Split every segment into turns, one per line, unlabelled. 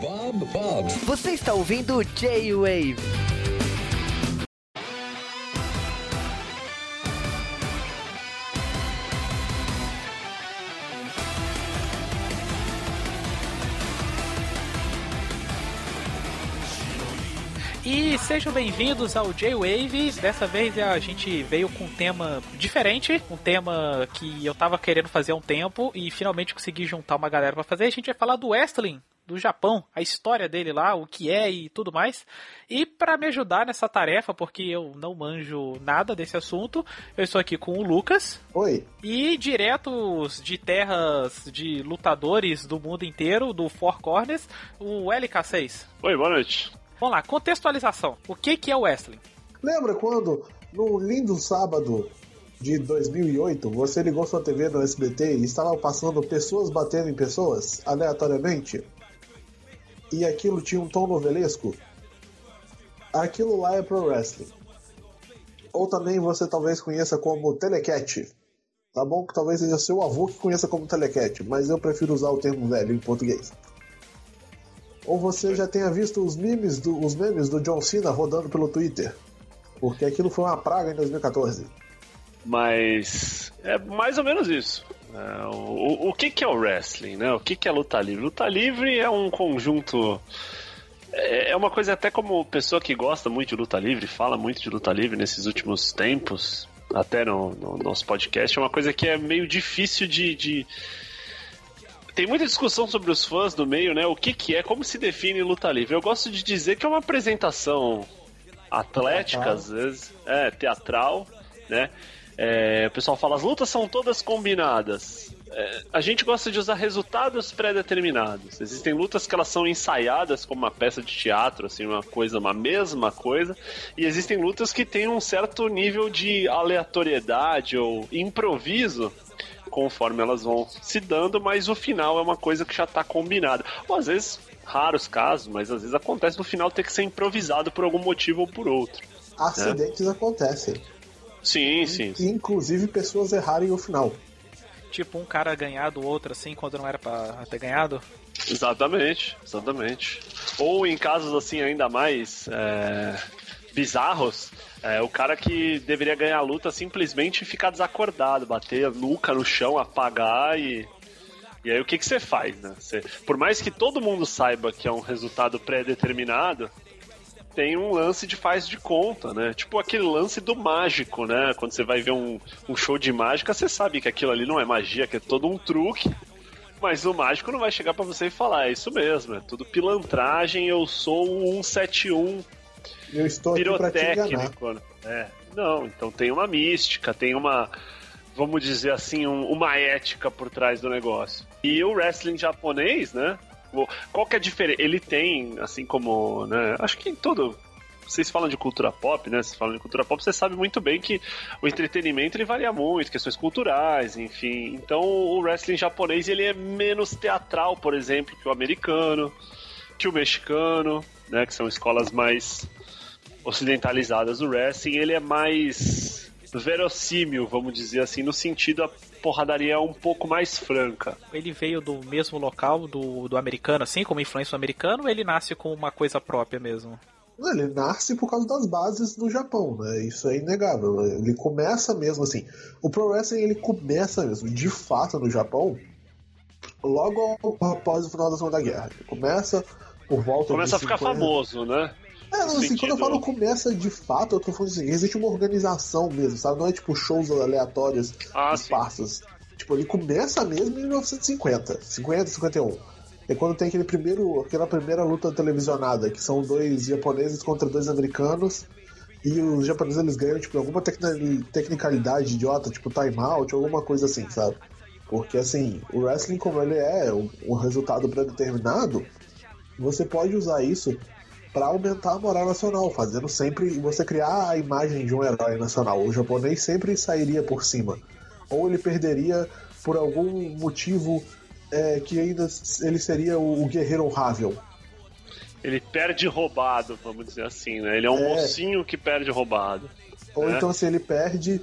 Bob Bob.
Você está ouvindo J-Wave.
E sejam bem-vindos ao J-Wave. Dessa vez a gente veio com um tema diferente, um tema que eu tava querendo fazer há um tempo e finalmente consegui juntar uma galera para fazer. A gente vai falar do wrestling do Japão, a história dele lá, o que é e tudo mais. E para me ajudar nessa tarefa, porque eu não manjo nada desse assunto, eu estou aqui com o Lucas.
Oi.
E diretos de terras de lutadores do mundo inteiro, do Four Corners, o LK6.
Oi, boa noite.
Vamos lá, contextualização. O que, que é o wrestling?
Lembra quando, no lindo sábado de 2008, você ligou sua TV no SBT e estava passando pessoas batendo em pessoas, aleatoriamente? E aquilo tinha um tom novelesco? Aquilo lá é pro wrestling. Ou também você talvez conheça como telecat. Tá bom que talvez seja seu avô que conheça como telecat, mas eu prefiro usar o termo velho em português. Ou você já tenha visto os memes do, os memes do John Cena rodando pelo Twitter. Porque aquilo foi uma praga em 2014.
Mas é mais ou menos isso. É, o, o que, que é o wrestling, né? O que, que é luta livre? Luta livre é um conjunto. É, é uma coisa até como pessoa que gosta muito de luta livre, fala muito de luta livre nesses últimos tempos, até no, no nosso podcast, é uma coisa que é meio difícil de, de tem muita discussão sobre os fãs do meio, né? O que, que é, como se define luta livre. Eu gosto de dizer que é uma apresentação atlética, teatral. às vezes, é, teatral, né? É, o pessoal fala, as lutas são todas combinadas. É, a gente gosta de usar resultados pré-determinados. Existem lutas que elas são ensaiadas como uma peça de teatro, assim, uma coisa, uma mesma coisa, e existem lutas que têm um certo nível de aleatoriedade ou improviso conforme elas vão se dando, mas o final é uma coisa que já está combinada. Ou às vezes, raros casos, mas às vezes acontece no final ter que ser improvisado por algum motivo ou por outro.
Acidentes né? acontecem.
Sim, sim, sim.
Inclusive pessoas errarem o final.
Tipo um cara ganhar do outro assim quando não era para ter ganhado?
Exatamente, exatamente. Ou em casos assim ainda mais é, bizarros, é, o cara que deveria ganhar a luta simplesmente ficar desacordado, bater a nuca no chão, apagar e. E aí o que, que você faz, né? Você, por mais que todo mundo saiba que é um resultado pré-determinado, tem um lance de faz de conta, né? Tipo aquele lance do mágico, né? Quando você vai ver um, um show de mágica, você sabe que aquilo ali não é magia, que é todo um truque. Mas o mágico não vai chegar para você e falar, é isso mesmo, é tudo pilantragem, eu sou o 171
eu estou
pirotécnico.
Né?
É. Não, então tem uma mística, tem uma, vamos dizer assim, um, uma ética por trás do negócio. E o wrestling japonês, né? Qual que é a diferença? Ele tem, assim como, né? Acho que em todo vocês falam de cultura pop, né? Vocês falam de cultura pop, você sabe muito bem que o entretenimento ele varia muito, questões culturais, enfim. Então o wrestling japonês ele é menos teatral, por exemplo, que o americano, que o mexicano, né? Que são escolas mais ocidentalizadas do wrestling, ele é mais verossímil, vamos dizer assim, no sentido a porradaria é um pouco mais franca.
Ele veio do mesmo local do, do americano, assim, como influência do americano, ou ele nasce com uma coisa própria mesmo?
Ele nasce por causa das bases do Japão, né? Isso é inegável. Ele começa mesmo assim. O Pro Wrestling ele começa mesmo, de fato, no Japão, logo após o final da Segunda Guerra. Ele começa por volta
Começa
a
ficar famoso, né?
É, não, assim, quando eu falo começa de fato, eu tô falando assim, existe uma organização mesmo, sabe? Não é tipo shows aleatórios, ah, esparsos. Tipo, ele começa mesmo em 1950, 50, 51. É quando tem aquele primeiro, aquela primeira luta televisionada, que são dois japoneses contra dois americanos, e os japoneses eles ganham, tipo, alguma tecnicalidade idiota, tipo timeout, alguma coisa assim, sabe? Porque assim, o wrestling, como ele é um, um resultado pré-determinado, você pode usar isso para aumentar a moral nacional, fazendo sempre você criar a imagem de um herói nacional. O japonês sempre sairia por cima. Ou ele perderia por algum motivo é, que ainda ele seria o, o, guerreiro honrável.
Ele perde roubado, vamos dizer assim, né? Ele é um é... mocinho que perde roubado.
Ou né? então se ele perde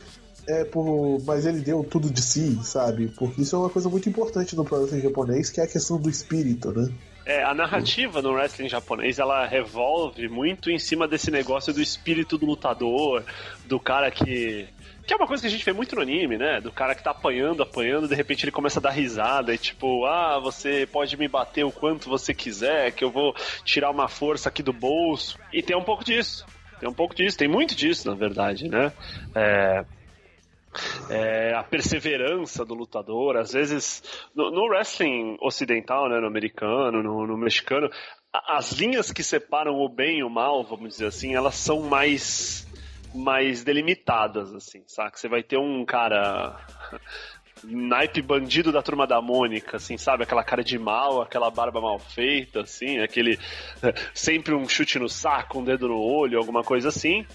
é por. Mas ele deu tudo de si, sabe? Porque isso é uma coisa muito importante no processo japonês, que é a questão do espírito, né?
É, a narrativa no wrestling japonês, ela revolve muito em cima desse negócio do espírito do lutador, do cara que que é uma coisa que a gente vê muito no anime, né? Do cara que tá apanhando, apanhando, de repente ele começa a dar risada e tipo, ah, você pode me bater o quanto você quiser, que eu vou tirar uma força aqui do bolso. E tem um pouco disso. Tem um pouco disso, tem muito disso, na verdade, né? É, é, a perseverança do lutador. Às vezes, no, no wrestling ocidental, né, no americano, no, no, mexicano, as linhas que separam o bem e o mal, vamos dizer assim, elas são mais mais delimitadas, assim, sabe? Você vai ter um cara naipe bandido da turma da Mônica, assim, sabe? Aquela cara de mal, aquela barba mal feita, assim, aquele sempre um chute no saco, um dedo no olho, alguma coisa assim.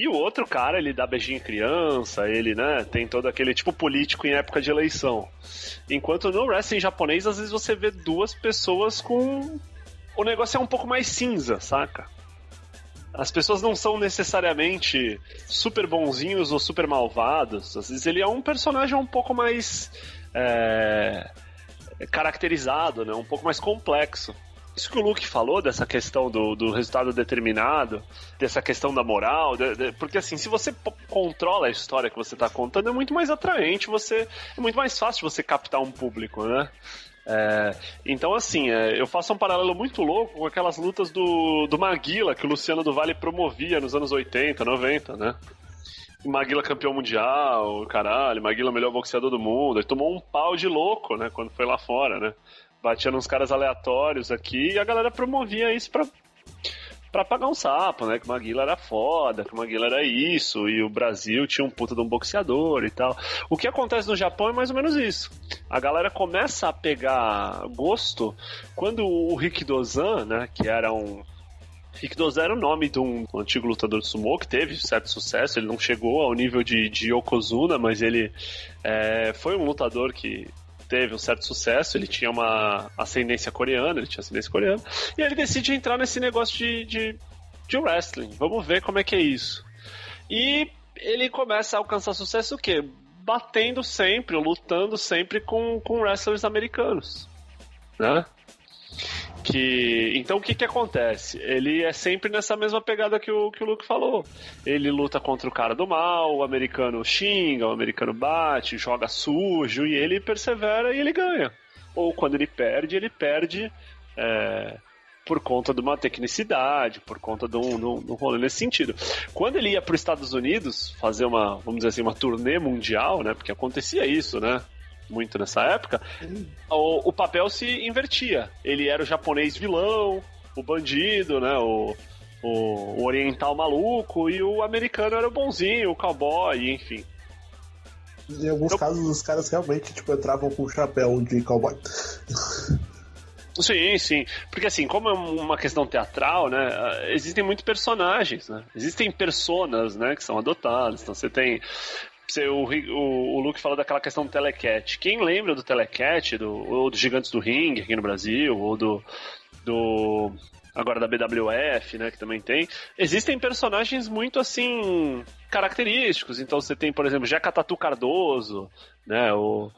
E o outro cara, ele dá beijinho em criança, ele, né, tem todo aquele tipo político em época de eleição. Enquanto no wrestling japonês, às vezes você vê duas pessoas com. O negócio é um pouco mais cinza, saca? As pessoas não são necessariamente super bonzinhos ou super malvados. Às vezes ele é um personagem um pouco mais. É, caracterizado, né? um pouco mais complexo. Isso que o Luke falou dessa questão do, do resultado determinado, dessa questão da moral, de, de, porque assim, se você controla a história que você está contando, é muito mais atraente, você é muito mais fácil você captar um público, né? É, então, assim, é, eu faço um paralelo muito louco com aquelas lutas do, do Maguila que o Luciano do Vale promovia nos anos 80, 90, né? Maguila campeão mundial, caralho, Maguila melhor boxeador do mundo. Ele tomou um pau de louco, né, quando foi lá fora, né? Batia nos caras aleatórios aqui e a galera promovia isso pra, pra pagar um sapo, né? Que o Maguila era foda, que o Maguila era isso, e o Brasil tinha um puta de um boxeador e tal. O que acontece no Japão é mais ou menos isso. A galera começa a pegar gosto quando o Rick Dozan, né, que era um Rick Dozan era o nome de um, antigo lutador de sumo que teve certo sucesso. Ele não chegou ao nível de, de Yokozuna, mas ele é, foi um lutador que teve um certo sucesso, ele tinha uma ascendência coreana, ele tinha ascendência coreana, e ele decide entrar nesse negócio de, de, de wrestling. Vamos ver como é que é isso. E ele começa a alcançar sucesso o quê? Batendo sempre, lutando sempre com, com wrestlers americanos. Né? Que, então o que que acontece? Ele é sempre nessa mesma pegada que o, que o Luke falou. Ele luta contra o cara do mal, o americano xinga, o americano bate, joga sujo e ele persevera e ele ganha. Ou quando ele perde, ele perde é, por conta de uma tecnicidade, por conta de um, de um, de um rolê nesse sentido. Quando ele ia para os Estados Unidos fazer uma, vamos dizer assim, uma turnê mundial, né? Porque acontecia isso, né? Muito nessa época, o, o papel se invertia. Ele era o japonês vilão, o bandido, né? O, o, oriental maluco e o americano era o bonzinho, o cowboy, enfim.
Em alguns então, casos, os caras realmente tipo, entravam com o chapéu de cowboy.
Sim, sim. Porque assim, como é uma questão teatral, né? Existem muitos personagens, né? Existem personas, né? Que são adotadas. Então você tem o, o, o Luke falou daquela questão do Telecat. Quem lembra do Telecat, do, ou dos Gigantes do Ring aqui no Brasil, ou do, do agora da BWF, né, que também tem, existem personagens muito assim característicos. Então você tem, por exemplo, Jeca Tatu Cardoso, né, o,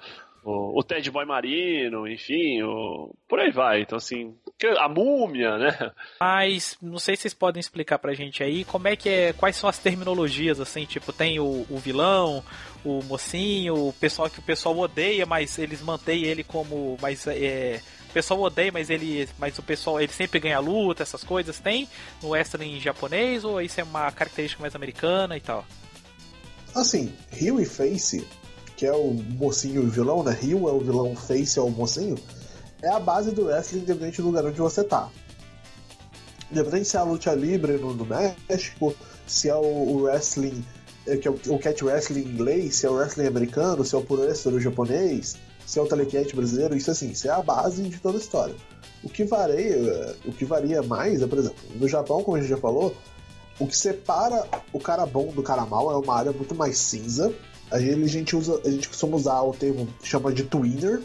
o, o Ted Boy Marino, enfim, o, por aí vai. Então, assim, a múmia, né?
Mas não sei se vocês podem explicar pra gente aí como é que é, quais são as terminologias, assim, tipo, tem o, o vilão, o mocinho, o pessoal que o pessoal odeia, mas eles mantêm ele como. Mas é. O pessoal odeia, mas ele. Mas o pessoal ele sempre ganha luta, essas coisas. Tem no western japonês ou isso é uma característica mais americana e tal?
Assim, Rio e Face que é o mocinho e o vilão, né? Rio é o vilão, Face é o mocinho, é a base do wrestling independente do lugar onde você tá. Independente se é a luta livre no, no México, se é o, o wrestling, é, que é o, o cat wrestling inglês, se é o wrestling americano, se é o pro wrestler japonês, se é o telecat brasileiro, isso assim, isso é a base de toda a história. O que varia, o que varia mais é, por exemplo, no Japão, como a gente já falou, o que separa o cara bom do cara mal é uma área muito mais cinza, Aí a gente usa, a gente costuma usar o termo que chama de twinner,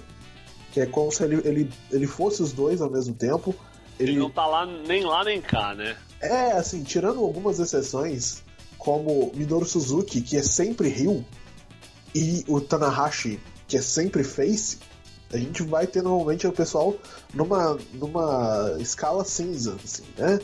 que é como se ele, ele, ele fosse os dois ao mesmo tempo.
Ele, ele não tá lá nem lá nem cá, né?
É, assim, tirando algumas exceções, como Minoru Suzuki, que é sempre Rio, e o Tanahashi, que é sempre Face, A gente vai ter normalmente o pessoal numa, numa escala cinza, assim, né?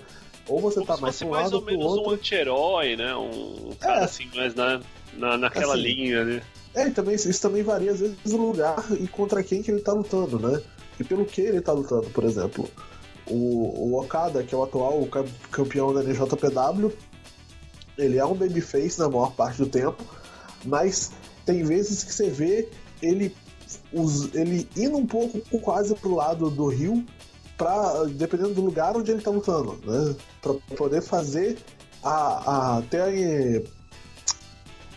Ou você Como tá mais
pra um mais lado ou menos outro. um anti-herói, né? Um cara é. assim, mais na, na, naquela assim, linha, né?
É, e também, isso também varia às vezes do lugar e contra quem que ele tá lutando, né? E pelo que ele tá lutando, por exemplo. O, o Okada, que é o atual campeão da NJPW, ele é um babyface na maior parte do tempo, mas tem vezes que você vê ele, os, ele indo um pouco quase pro lado do rio, pra, dependendo do lugar onde ele tá lutando, né? Pra poder fazer a, a ter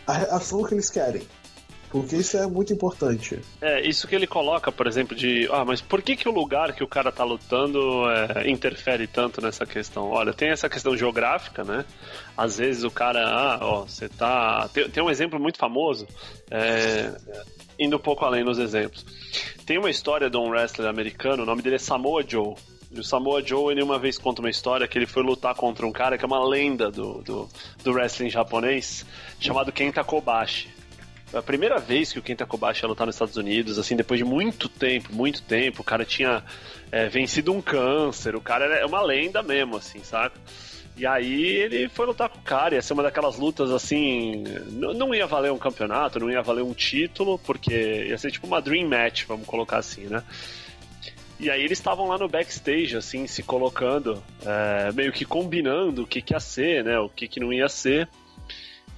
a, ação que eles querem. Porque isso é muito importante.
É, isso que ele coloca, por exemplo, de. Ah, mas por que, que o lugar que o cara tá lutando é, interfere tanto nessa questão? Olha, tem essa questão geográfica, né? Às vezes o cara. Ah, ó, você tá. Tem, tem um exemplo muito famoso. É, indo um pouco além nos exemplos. Tem uma história de um wrestler americano, o nome dele é Samoa Joe. O Samoa Joe, ele uma vez conta uma história que ele foi lutar contra um cara que é uma lenda do, do, do wrestling japonês, chamado Kenta Kobashi a primeira vez que o Kenta Kobashi ia lutar nos Estados Unidos, assim, depois de muito tempo, muito tempo, o cara tinha é, vencido um câncer, o cara é uma lenda mesmo, assim, saca? E aí ele foi lutar com o cara, ia ser uma daquelas lutas assim. Não ia valer um campeonato, não ia valer um título, porque ia ser tipo uma Dream Match, vamos colocar assim, né? E aí eles estavam lá no backstage, assim, se colocando, é, meio que combinando o que, que ia ser, né? O que, que não ia ser.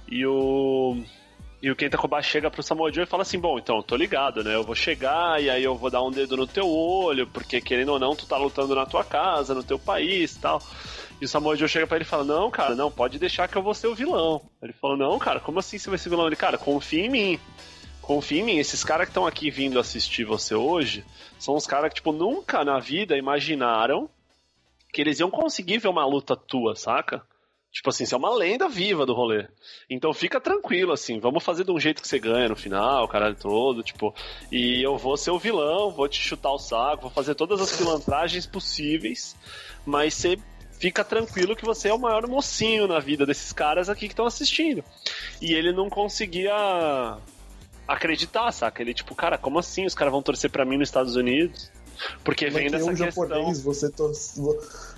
E o. E o Kenta Kobashi chega pro Samoa Joe e fala assim: Bom, então, tô ligado, né? Eu vou chegar e aí eu vou dar um dedo no teu olho, porque querendo ou não, tu tá lutando na tua casa, no teu país tal. E o Samoa Joe chega pra ele e fala: Não, cara, não, pode deixar que eu vou ser o vilão. Ele falou: Não, cara, como assim você vai ser vilão? Ele, cara, confia em mim. Confia em mim. Esses caras que estão aqui vindo assistir você hoje são os caras que, tipo, nunca na vida imaginaram que eles iam conseguir ver uma luta tua, saca? Tipo assim, você é uma lenda viva do rolê. Então fica tranquilo, assim, vamos fazer de um jeito que você ganha no final, caralho todo, tipo. E eu vou ser o vilão, vou te chutar o saco, vou fazer todas as pilantragens possíveis, mas você fica tranquilo que você é o maior mocinho na vida desses caras aqui que estão assistindo. E ele não conseguia acreditar, saca? Ele, tipo, cara, como assim os caras vão torcer para mim nos Estados Unidos? Porque como vem é dessa questão. Japonês,
você, tor...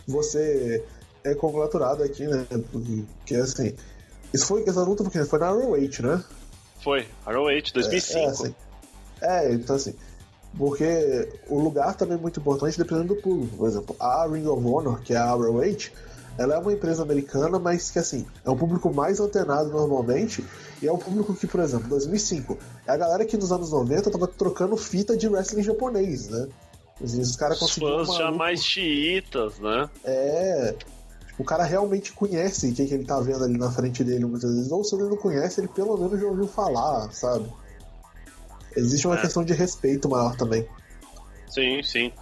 você é congratulado aqui, né? Porque assim. Isso foi essa luta porque foi na ROH, né?
Foi, ROH 2005. É, é, assim,
é, então assim. Porque o lugar também é muito importante dependendo do público. Por exemplo, a Ring of Honor, que é a ROH, ela é uma empresa americana, mas que assim, é um público mais antenado normalmente, e é um público que, por exemplo, 2005, é a galera que nos anos 90 tava trocando fita de wrestling japonês, né? Os caras conseguiram.
Fãs já mais chiitas, né?
É o cara realmente conhece o que, que ele tá vendo ali na frente dele muitas vezes. Ou se ele não conhece, ele pelo menos já ouviu falar, sabe? Existe uma é. questão de respeito maior também.
Sim, sim.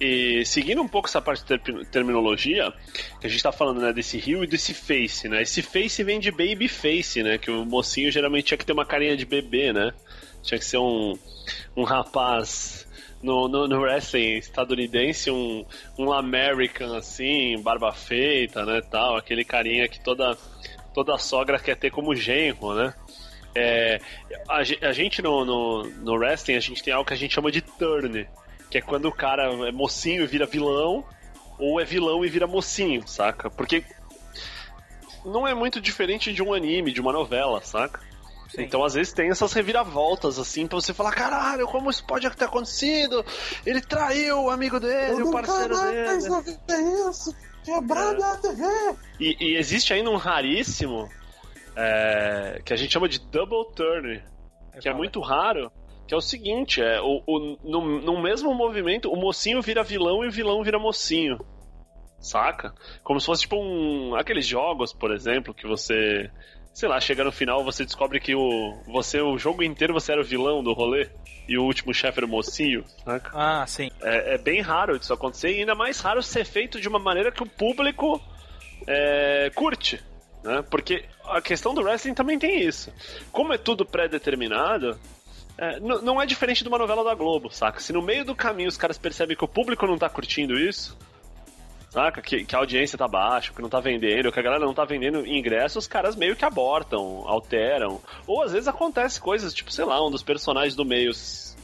E seguindo um pouco essa parte de terminologia, que a gente tá falando, né, desse rio e desse face, né? Esse face vem de baby face, né? Que o mocinho geralmente tinha que ter uma carinha de bebê, né? Tinha que ser um, um rapaz no, no, no, wrestling estadunidense um, um American assim, barba feita, né, tal, aquele carinha que toda toda sogra quer ter como genro, né? É, a, a, gente no, no, no, wrestling a gente tem algo que a gente chama de turn, que é quando o cara é mocinho e vira vilão, ou é vilão e vira mocinho, saca? Porque não é muito diferente de um anime, de uma novela, saca? Sim. Então, às vezes, tem essas reviravoltas, assim, pra você falar: caralho, como isso pode ter acontecido? Ele traiu o amigo dele, o parceiro dele. É isso, quebrado é. a TV. E, e, existe ainda um raríssimo é, que a gente chama de double turn, que é muito raro. Que é o seguinte, é o, o, no, no mesmo movimento, o mocinho vira vilão e o vilão vira mocinho saca? Como se fosse tipo um. aqueles jogos, por exemplo, que você sei lá, chega no final você descobre que o você o jogo inteiro você era o vilão do rolê e o último chefe era o mocinho, saca?
Ah, sim.
É, é, bem raro isso acontecer e ainda mais raro ser feito de uma maneira que o público é, curte, né? Porque a questão do wrestling também tem isso. Como é tudo pré-determinado, é, não é diferente de uma novela da Globo, saca? Se no meio do caminho os caras percebem que o público não tá curtindo isso, saca? Que, que a audiência tá baixa, que não tá vendendo, que a galera não tá vendendo ingressos, os caras meio que abortam, alteram. Ou às vezes acontece coisas, tipo, sei lá, um dos personagens do meio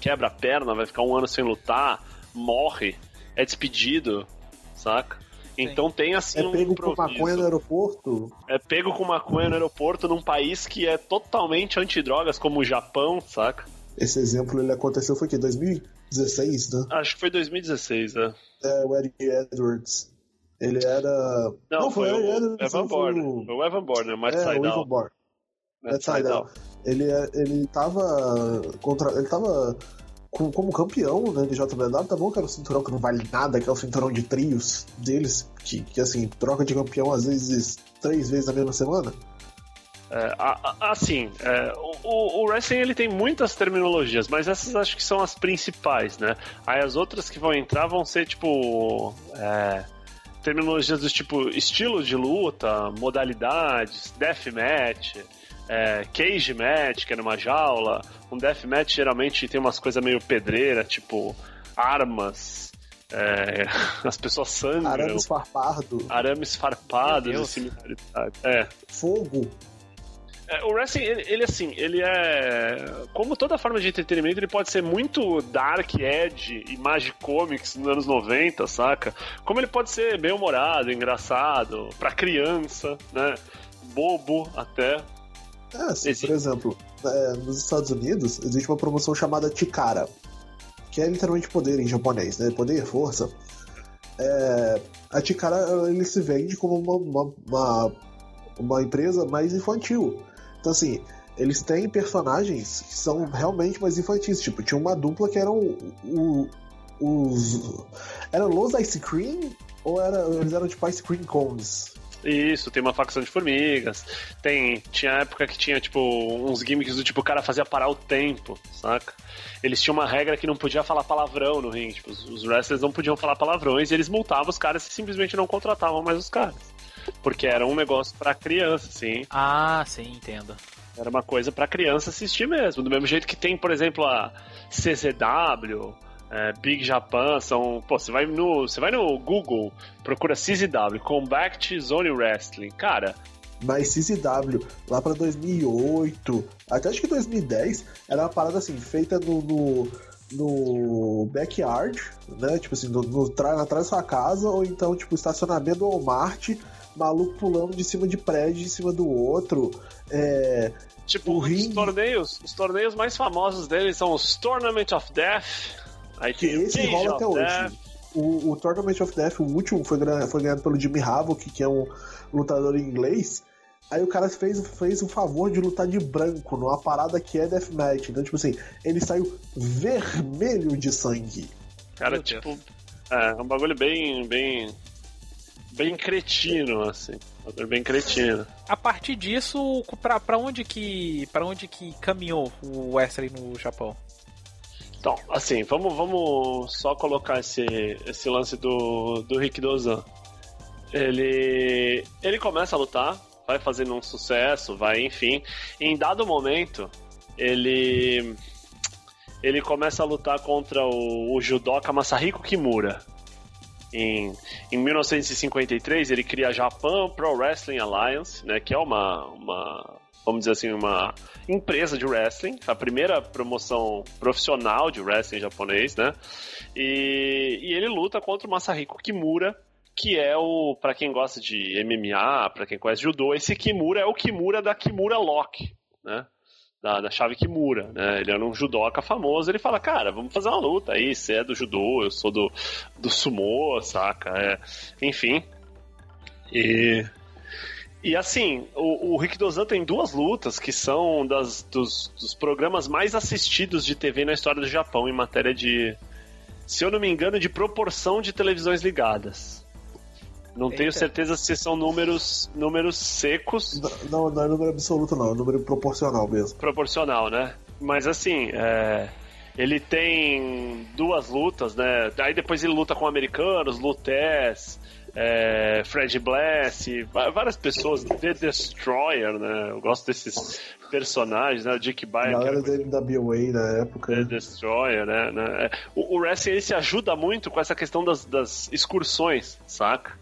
quebra a perna, vai ficar um ano sem lutar, morre, é despedido, saca? Então tem assim
é pego
um
com maconha no aeroporto?
É pego com maconha no aeroporto num país que é totalmente antidrogas, como o Japão, saca?
Esse exemplo ele aconteceu foi que 2016, né?
Acho que foi 2016, né?
É, o Eric Edwards. Ele era.
Não, não foi, foi, o Edwards, Evan Bourne. Foi o Evan Bourne, Matt é, o Evan Bourne.
Matt Sydal. Ele, é, ele tava. Contra, ele tava com, como campeão né, de JBW, tá bom que era o cinturão que não vale nada, que é o cinturão de trios deles, que, que assim, troca de campeão às vezes três vezes na mesma semana.
É, assim, é, o, o, wrestling ele tem muitas terminologias, mas essas acho que são as principais, né? Aí as outras que vão entrar vão ser tipo. É, terminologias do tipo estilo de luta, modalidades, deathmatch, é, cage match, que é numa jaula. Um deathmatch geralmente tem umas coisas meio pedreira, tipo armas, é, as pessoas sangram.
Arames farpado.
Arames farpados similaridades. É.
Fogo.
É, o wrestling, ele, ele, assim, ele é. Como toda forma de entretenimento, ele pode ser muito dark, edge e magic comics nos anos 90, saca? Como ele pode ser bem humorado, engraçado, pra criança, né? Bobo até.
É, assim, por exemplo, é, nos Estados Unidos existe uma promoção chamada Tikara, que é literalmente poder em japonês, né? Poder, força. É, a Tikara ele se vende como uma, uma, uma, uma empresa mais infantil. Então, assim, eles têm personagens que são realmente mais infantis. Tipo, tinha uma dupla que eram o, os. Era Los Ice Cream? Ou era, eles eram tipo Ice Cream Cones?
Isso, tem uma facção de formigas. Tem. Tinha época que tinha, tipo, uns gimmicks do tipo, o cara fazia parar o tempo, saca? Eles tinham uma regra que não podia falar palavrão no ringue. Tipo, os wrestlers não podiam falar palavrões e eles multavam os caras e simplesmente não contratavam mais os caras. Porque era um negócio para criança, sim.
Ah, sim, entendo.
Era uma coisa para criança assistir mesmo. Do mesmo jeito que tem, por exemplo, a CZW, é, Big Japan, são. Pô, você vai no. Você vai no Google, procura CZW, Combat Zone Wrestling. Cara.
Mas CZW, lá pra 2008, até acho que 2010, era uma parada assim, feita no, no no backyard, né? Tipo assim, no, no, atrás da sua casa, ou então, tipo, estacionamento do Walmart, maluco pulando de cima de prédio, de cima do outro. É,
tipo, o os torneios, os torneios mais famosos deles são os Tournament of Death.
Aí que esse rola até hoje. O, o, Tournament of Death, o último, foi, foi ganhado pelo Jimmy Havoc, que é um lutador inglês. Aí o cara fez, fez o favor de lutar de branco numa parada que é deathmatch. Então, tipo assim, ele saiu vermelho de sangue.
Cara, tipo, é um bagulho bem, bem bem cretino, assim. Bem cretino.
A partir disso, pra, pra onde que. para onde que caminhou o Wesley no Japão?
Então, assim, vamos, vamos só colocar esse, esse lance do, do Rick Dozan. Ele, ele começa a lutar, vai fazendo um sucesso, vai, enfim. Em dado momento, ele ele começa a lutar contra o, o judoca Masahiko Kimura. Em, em 1953, ele cria a Japan Pro Wrestling Alliance, né, que é uma, uma, vamos dizer assim, uma empresa de wrestling, a primeira promoção profissional de wrestling japonês, né? E, e ele luta contra o Masahiko Kimura, que é o, para quem gosta de MMA, para quem conhece judô, esse Kimura é o Kimura da Kimura Lock, né? Da, da chave Kimura, né? Ele era um judoca famoso, ele fala, cara, vamos fazer uma luta aí, você é do judô, eu sou do, do sumô, saca? É, enfim. E... E assim, o, o Dozan tem duas lutas que são das, dos, dos programas mais assistidos de TV na história do Japão em matéria de, se eu não me engano, de proporção de televisões ligadas. Não Eita. tenho certeza se são números, números secos.
Não, não é número absoluto, não, é número proporcional mesmo.
Proporcional, né? Mas assim, é, ele tem duas lutas, né? Aí depois ele luta com americanos, lutés, é, Fred Bless, várias pessoas, The Destroyer, né? Eu gosto desses personagens, né? O Dick Bayer.
galera dele da BOA na época.
The Destroyer, né? né? O, o wrestling ele se ajuda muito com essa questão das, das excursões, saca?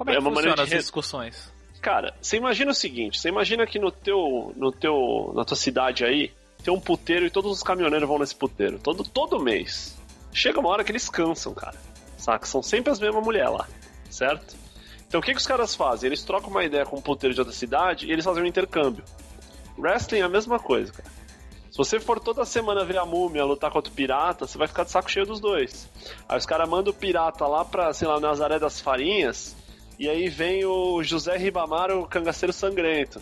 Como é, é que uma funciona as excursões?
Cara, você imagina o seguinte, você imagina que no teu, no teu, na tua cidade aí, tem um puteiro e todos os caminhoneiros vão nesse puteiro, todo, todo mês. Chega uma hora que eles cansam, cara. Saca? São sempre as mesmas mulheres lá certo? Então o que, que os caras fazem? Eles trocam uma ideia com um puteiro de outra cidade e eles fazem um intercâmbio. Wrestling é a mesma coisa, cara. Se você for toda semana ver a múmia lutar contra o pirata, você vai ficar de saco cheio dos dois. Aí os caras mandam o pirata lá pra, sei lá, Nazaré das Farinhas, e aí vem o José Ribamar, o cangaceiro sangrento.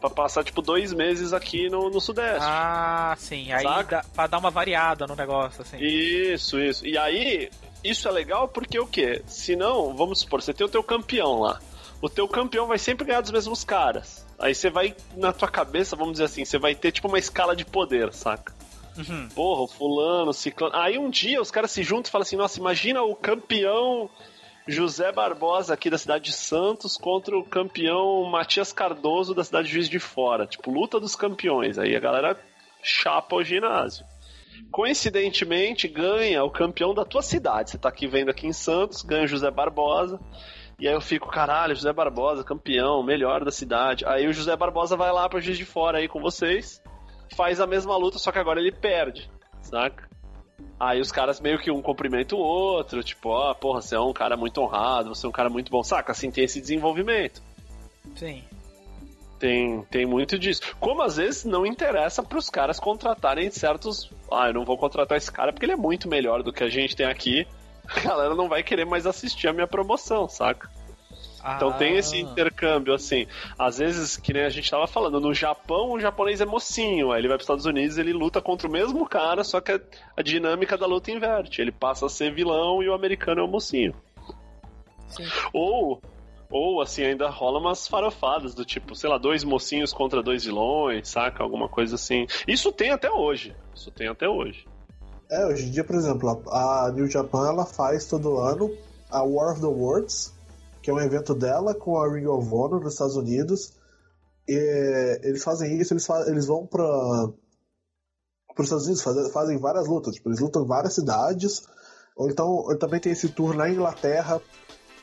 Pra passar, tipo, dois meses aqui no, no Sudeste.
Ah, sim. Aí dá, pra dar uma variada no negócio, assim.
Isso, isso. E aí, isso é legal porque o quê? Se não, vamos supor, você tem o teu campeão lá. O teu campeão vai sempre ganhar dos mesmos caras. Aí você vai, na tua cabeça, vamos dizer assim, você vai ter tipo uma escala de poder, saca? Uhum. Porra, o fulano, ciclano. Aí um dia os caras se juntam e falam assim: nossa, imagina o campeão José Barbosa aqui da cidade de Santos contra o campeão Matias Cardoso da cidade de Juiz de Fora. Tipo, luta dos campeões. Aí a galera chapa o ginásio coincidentemente ganha o campeão da tua cidade. Você tá aqui vendo aqui em Santos, ganha o José Barbosa. E aí eu fico, caralho, José Barbosa, campeão, melhor da cidade. Aí o José Barbosa vai lá pra Juiz de Fora aí com vocês, faz a mesma luta, só que agora ele perde, saca? Aí os caras meio que um cumprimenta o outro, tipo, ó, oh, porra, você é um cara muito honrado, você é um cara muito bom, saca? Assim tem esse desenvolvimento.
Sim.
Tem, tem muito disso. Como às vezes não interessa para os caras contratarem certos. Ah, eu não vou contratar esse cara porque ele é muito melhor do que a gente tem aqui. A galera não vai querer mais assistir a minha promoção, saca? Ah. Então tem esse ah. intercâmbio, assim. Às vezes, que nem a gente tava falando, no Japão o japonês é mocinho, aí ele vai para os Estados Unidos ele luta contra o mesmo cara, só que a, a dinâmica da luta inverte. Ele passa a ser vilão e o americano é o mocinho. Sim. Ou ou, assim, ainda rola umas farofadas do tipo, sei lá, dois mocinhos contra dois vilões, saca? Alguma coisa assim. Isso tem até hoje. Isso tem até hoje.
É, hoje em dia, por exemplo, a New Japan ela faz todo ano a War of the Worlds, que é um evento dela com a Ring of Honor nos Estados Unidos. E eles fazem isso, eles, fa eles vão para os Estados Unidos, fazem, fazem várias lutas. Tipo, eles lutam em várias cidades. Ou então também tem esse tour na Inglaterra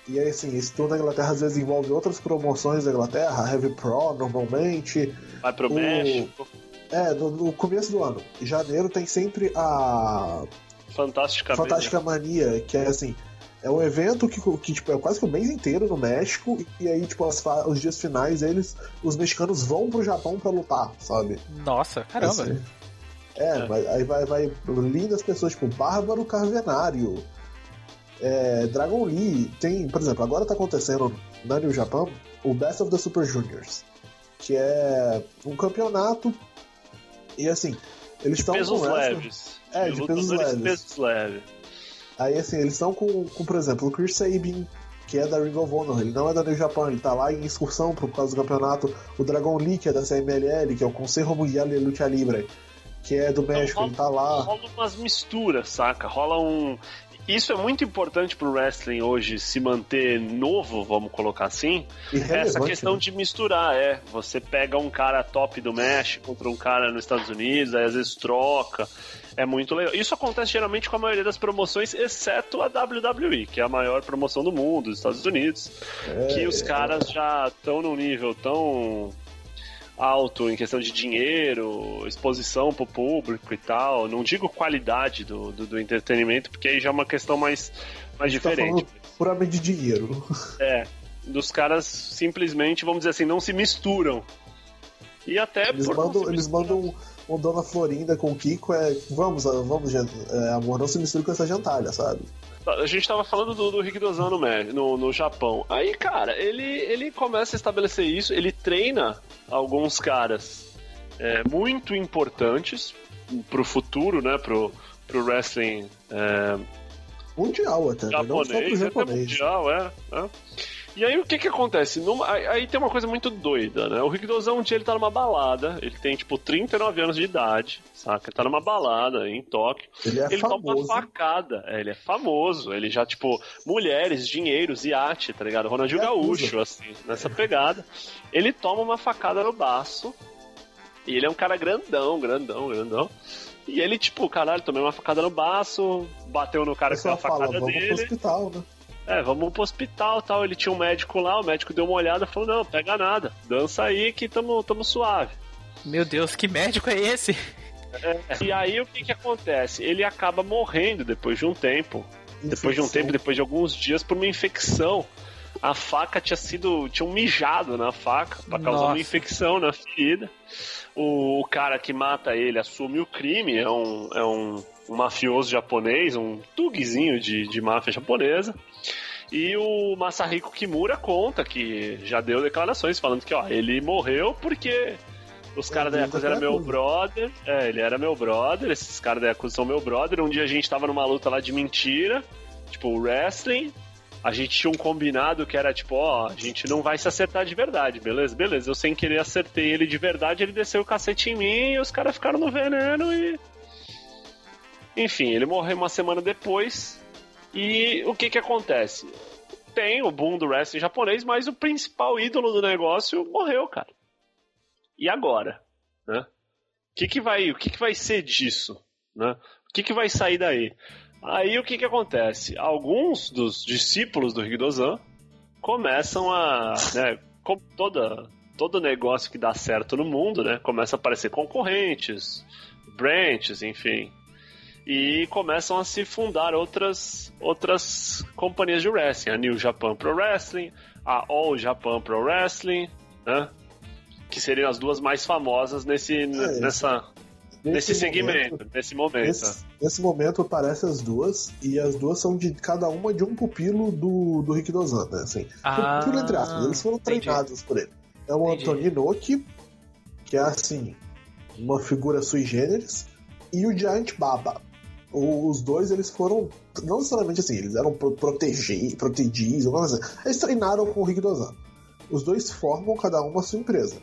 e aí, assim, esse tour na Inglaterra às vezes envolve outras promoções da Inglaterra, Heavy Pro normalmente.
Vai pro o... México.
É, no, no, começo do ano. Em janeiro tem sempre a.
Fantástica,
Fantástica Mania, que é assim. É um evento que, que tipo, é quase que o mês inteiro no México, e aí, tipo, as, os dias finais, eles, os mexicanos vão pro Japão pra lutar, sabe?
Nossa, caramba. Assim,
é, é. aí vai, vai lindas pessoas, tipo, Bárbaro Carvenário, é, Dragon Lee tem, por exemplo, agora tá acontecendo na New Japan o Best of the Super Juniors, que é um campeonato e assim, eles estão
com leves.
É, de pesos leves.
pesos leves.
Aí assim, eles estão com, com, por exemplo, o Chris Sabin, que é da Ring of Honor, ele não é da New Japan, ele tá lá em excursão por causa do campeonato. O Dragon Lee, que é da CMLL, que é o Conselho Mundial de Luta Libre, que é do México, então, rola, ele tá lá.
Rola umas misturas, saca? Rola um. Isso é muito importante pro wrestling hoje se manter novo, vamos colocar assim. Essa questão né? de misturar, é. Você pega um cara top do México contra um cara nos Estados Unidos, aí às vezes troca. É muito legal. Isso acontece geralmente com a maioria das promoções, exceto a WWE, que é a maior promoção do mundo, dos Estados Unidos. É, que os caras já estão num nível tão alto em questão de dinheiro, exposição para o público e tal. Não digo qualidade do, do, do, entretenimento, porque aí já é uma questão mais, mais tá diferente. Tá
puramente de dinheiro.
É, dos caras simplesmente, vamos dizer assim, não se misturam. E até
eles mandam, eles mandam um Dona Florinda com o Kiko é vamos, vamos, é, amor, não se misture com essa gentalha, sabe?
A gente tava falando do, do Rick Dozan no, no, no Japão. Aí, cara, ele, ele começa a estabelecer isso, ele treina alguns caras é, muito importantes pro futuro, né? Pro, pro wrestling. É,
mundial até,
japonês,
não só pro japonês.
mundial, é, é. E aí o que que acontece? Numa, aí, tem uma coisa muito doida, né? O Rick Dozão um dia ele tá numa balada, ele tem tipo 39 anos de idade, saca? Ele tá numa balada em Tóquio.
Ele, é
ele
famoso.
toma uma facada, é, ele é famoso, ele já, tipo, mulheres, dinheiros, iate, tá ligado? Ronaldinho Gaúcho, assim, nessa pegada. Ele toma uma facada no baço, e ele é um cara grandão, grandão, grandão. E ele, tipo, caralho, tomei uma facada no baço, bateu no cara com a facada
fala, vamos
dele.
Pro hospital, né?
É, vamos pro hospital tal. Ele tinha um médico lá, o médico deu uma olhada e falou: não, pega nada, dança aí que tamo, tamo suave.
Meu Deus, que médico é esse?
É, e aí o que que acontece? Ele acaba morrendo depois de um tempo. Infecção. Depois de um tempo, depois de alguns dias, por uma infecção. A faca tinha sido. tinha um mijado na faca para causar Nossa. uma infecção na ferida. O, o, cara que mata ele assume o crime, é um, é um, um mafioso japonês, um tugzinho de, de máfia japonesa. E o Masahiko Kimura conta que já deu declarações falando que ó, ele morreu porque os caras da Yakuza eram meu brother. É, ele era meu brother, esses caras da Yakuza são meu brother. Um dia a gente tava numa luta lá de mentira, tipo wrestling. A gente tinha um combinado que era tipo, ó, a gente não vai se acertar de verdade, beleza? Beleza, eu sem querer acertei ele de verdade, ele desceu o cacete em mim e os caras ficaram no veneno e. Enfim, ele morreu uma semana depois. E o que que acontece? Tem o boom do wrestling japonês, mas o principal ídolo do negócio morreu, cara. E agora? Né? O que que vai, o que que vai ser disso? Né? O que que vai sair daí? Aí o que que acontece? Alguns dos discípulos do Rigdozan começam a, né, como toda todo negócio que dá certo no mundo, né, começa a aparecer concorrentes, branches, enfim, e começam a se fundar outras outras companhias de wrestling, a New Japan Pro Wrestling, a All Japan Pro Wrestling, né? Que seriam as duas mais famosas nesse, é, nessa, nesse, nesse segmento, momento, nesse momento.
Nesse, nesse, momento aparece as duas, e as duas são de cada uma de um pupilo do, do Rick Dozan, né? Assim, ah, pupilo entre aspas, eles foram treinados entendi. por ele. É o Anthony Inoki, que é assim, uma figura sui generis, e o Giant Baba. Os dois eles foram, não necessariamente assim, eles eram protegidos, protegidos, assim. eles treinaram com o Rick Dozan. Os dois formam cada uma a sua empresa.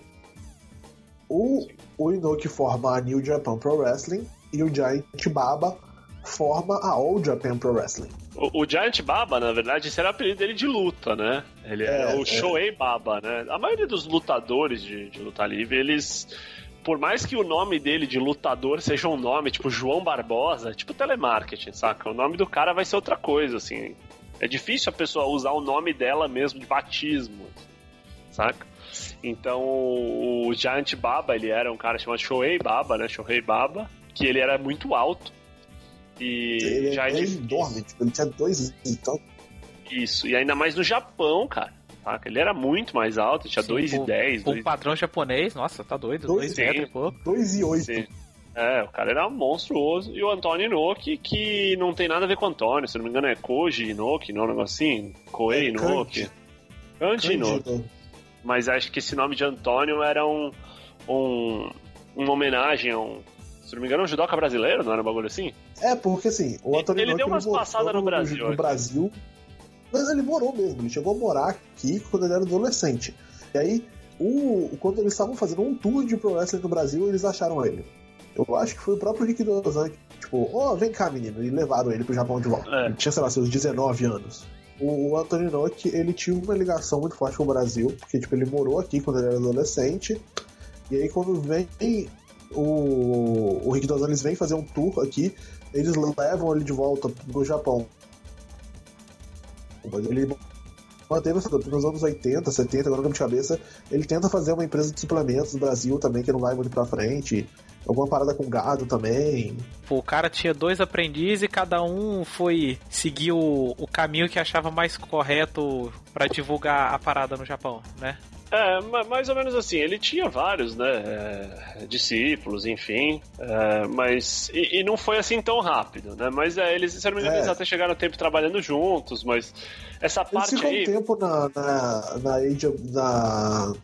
O, o Inoki forma a New Japan Pro Wrestling e o Giant Baba forma a All Japan Pro Wrestling.
O, o Giant Baba, na verdade, esse era o apelido dele de luta, né? Ele é, é o é. Shoei Baba, né? A maioria dos lutadores de, de luta livre, eles por mais que o nome dele de lutador seja um nome tipo João Barbosa, tipo telemarketing, saca? O nome do cara vai ser outra coisa, assim. É difícil a pessoa usar o nome dela mesmo de batismo, saca? Então o Giant Baba, ele era um cara chamado Shohei Baba, né? Shohei Baba, que ele era muito alto. E
ele, já é enorme, tipo, ele tinha dois então.
Isso, e ainda mais no Japão, cara. Saca? Ele era muito mais alto, tinha 2,10.
O padrão japonês, nossa, tá doido, 2 metros e pouco.
2,8.
É, o cara era monstruoso. E o Antônio Inoki, que não tem nada a ver com o Antônio, se não me engano é Koji Inoki, não é um negocinho? Koei é Inoki. Kanji Inoki. Mas acho que esse nome de Antônio era um, um uma homenagem a um. Se não me engano, é um judoca brasileiro, não era um bagulho assim?
É, porque assim, o Antônio
Ele, ele deu umas passadas no, no Brasil.
No Brasil mas ele morou mesmo, ele chegou a morar aqui quando ele era adolescente. E aí, o, quando eles estavam fazendo um tour de pro wrestling no Brasil, eles acharam ele. Eu acho que foi o próprio Rick Dozan que, tipo, ó, oh, vem cá, menino, e levaram ele pro Japão de volta. É. Ele tinha, sei lá, seus 19 anos. O, o Anthony Nock, ele tinha uma ligação muito forte com o Brasil, porque, tipo, ele morou aqui quando ele era adolescente. E aí, quando vem o, o Rick Dozan, eles vêm fazer um tour aqui, eles levam ele de volta no Japão ele manteve essa nos anos 80, 70, agora não de cabeça. Ele tenta fazer uma empresa de suplementos no Brasil também, que não vai muito pra frente. Alguma parada com gado também.
Pô, o cara tinha dois aprendizes e cada um foi seguir o, o caminho que achava mais correto para divulgar a parada no Japão, né?
É, mais ou menos assim. Ele tinha vários, né? É, discípulos, enfim. É, mas. E, e, não foi assim tão rápido, né? Mas é, eles, se não me engano, eles é. até chegaram tempo trabalhando juntos, mas essa parte
eles
aí.
um tempo na, na, na, na,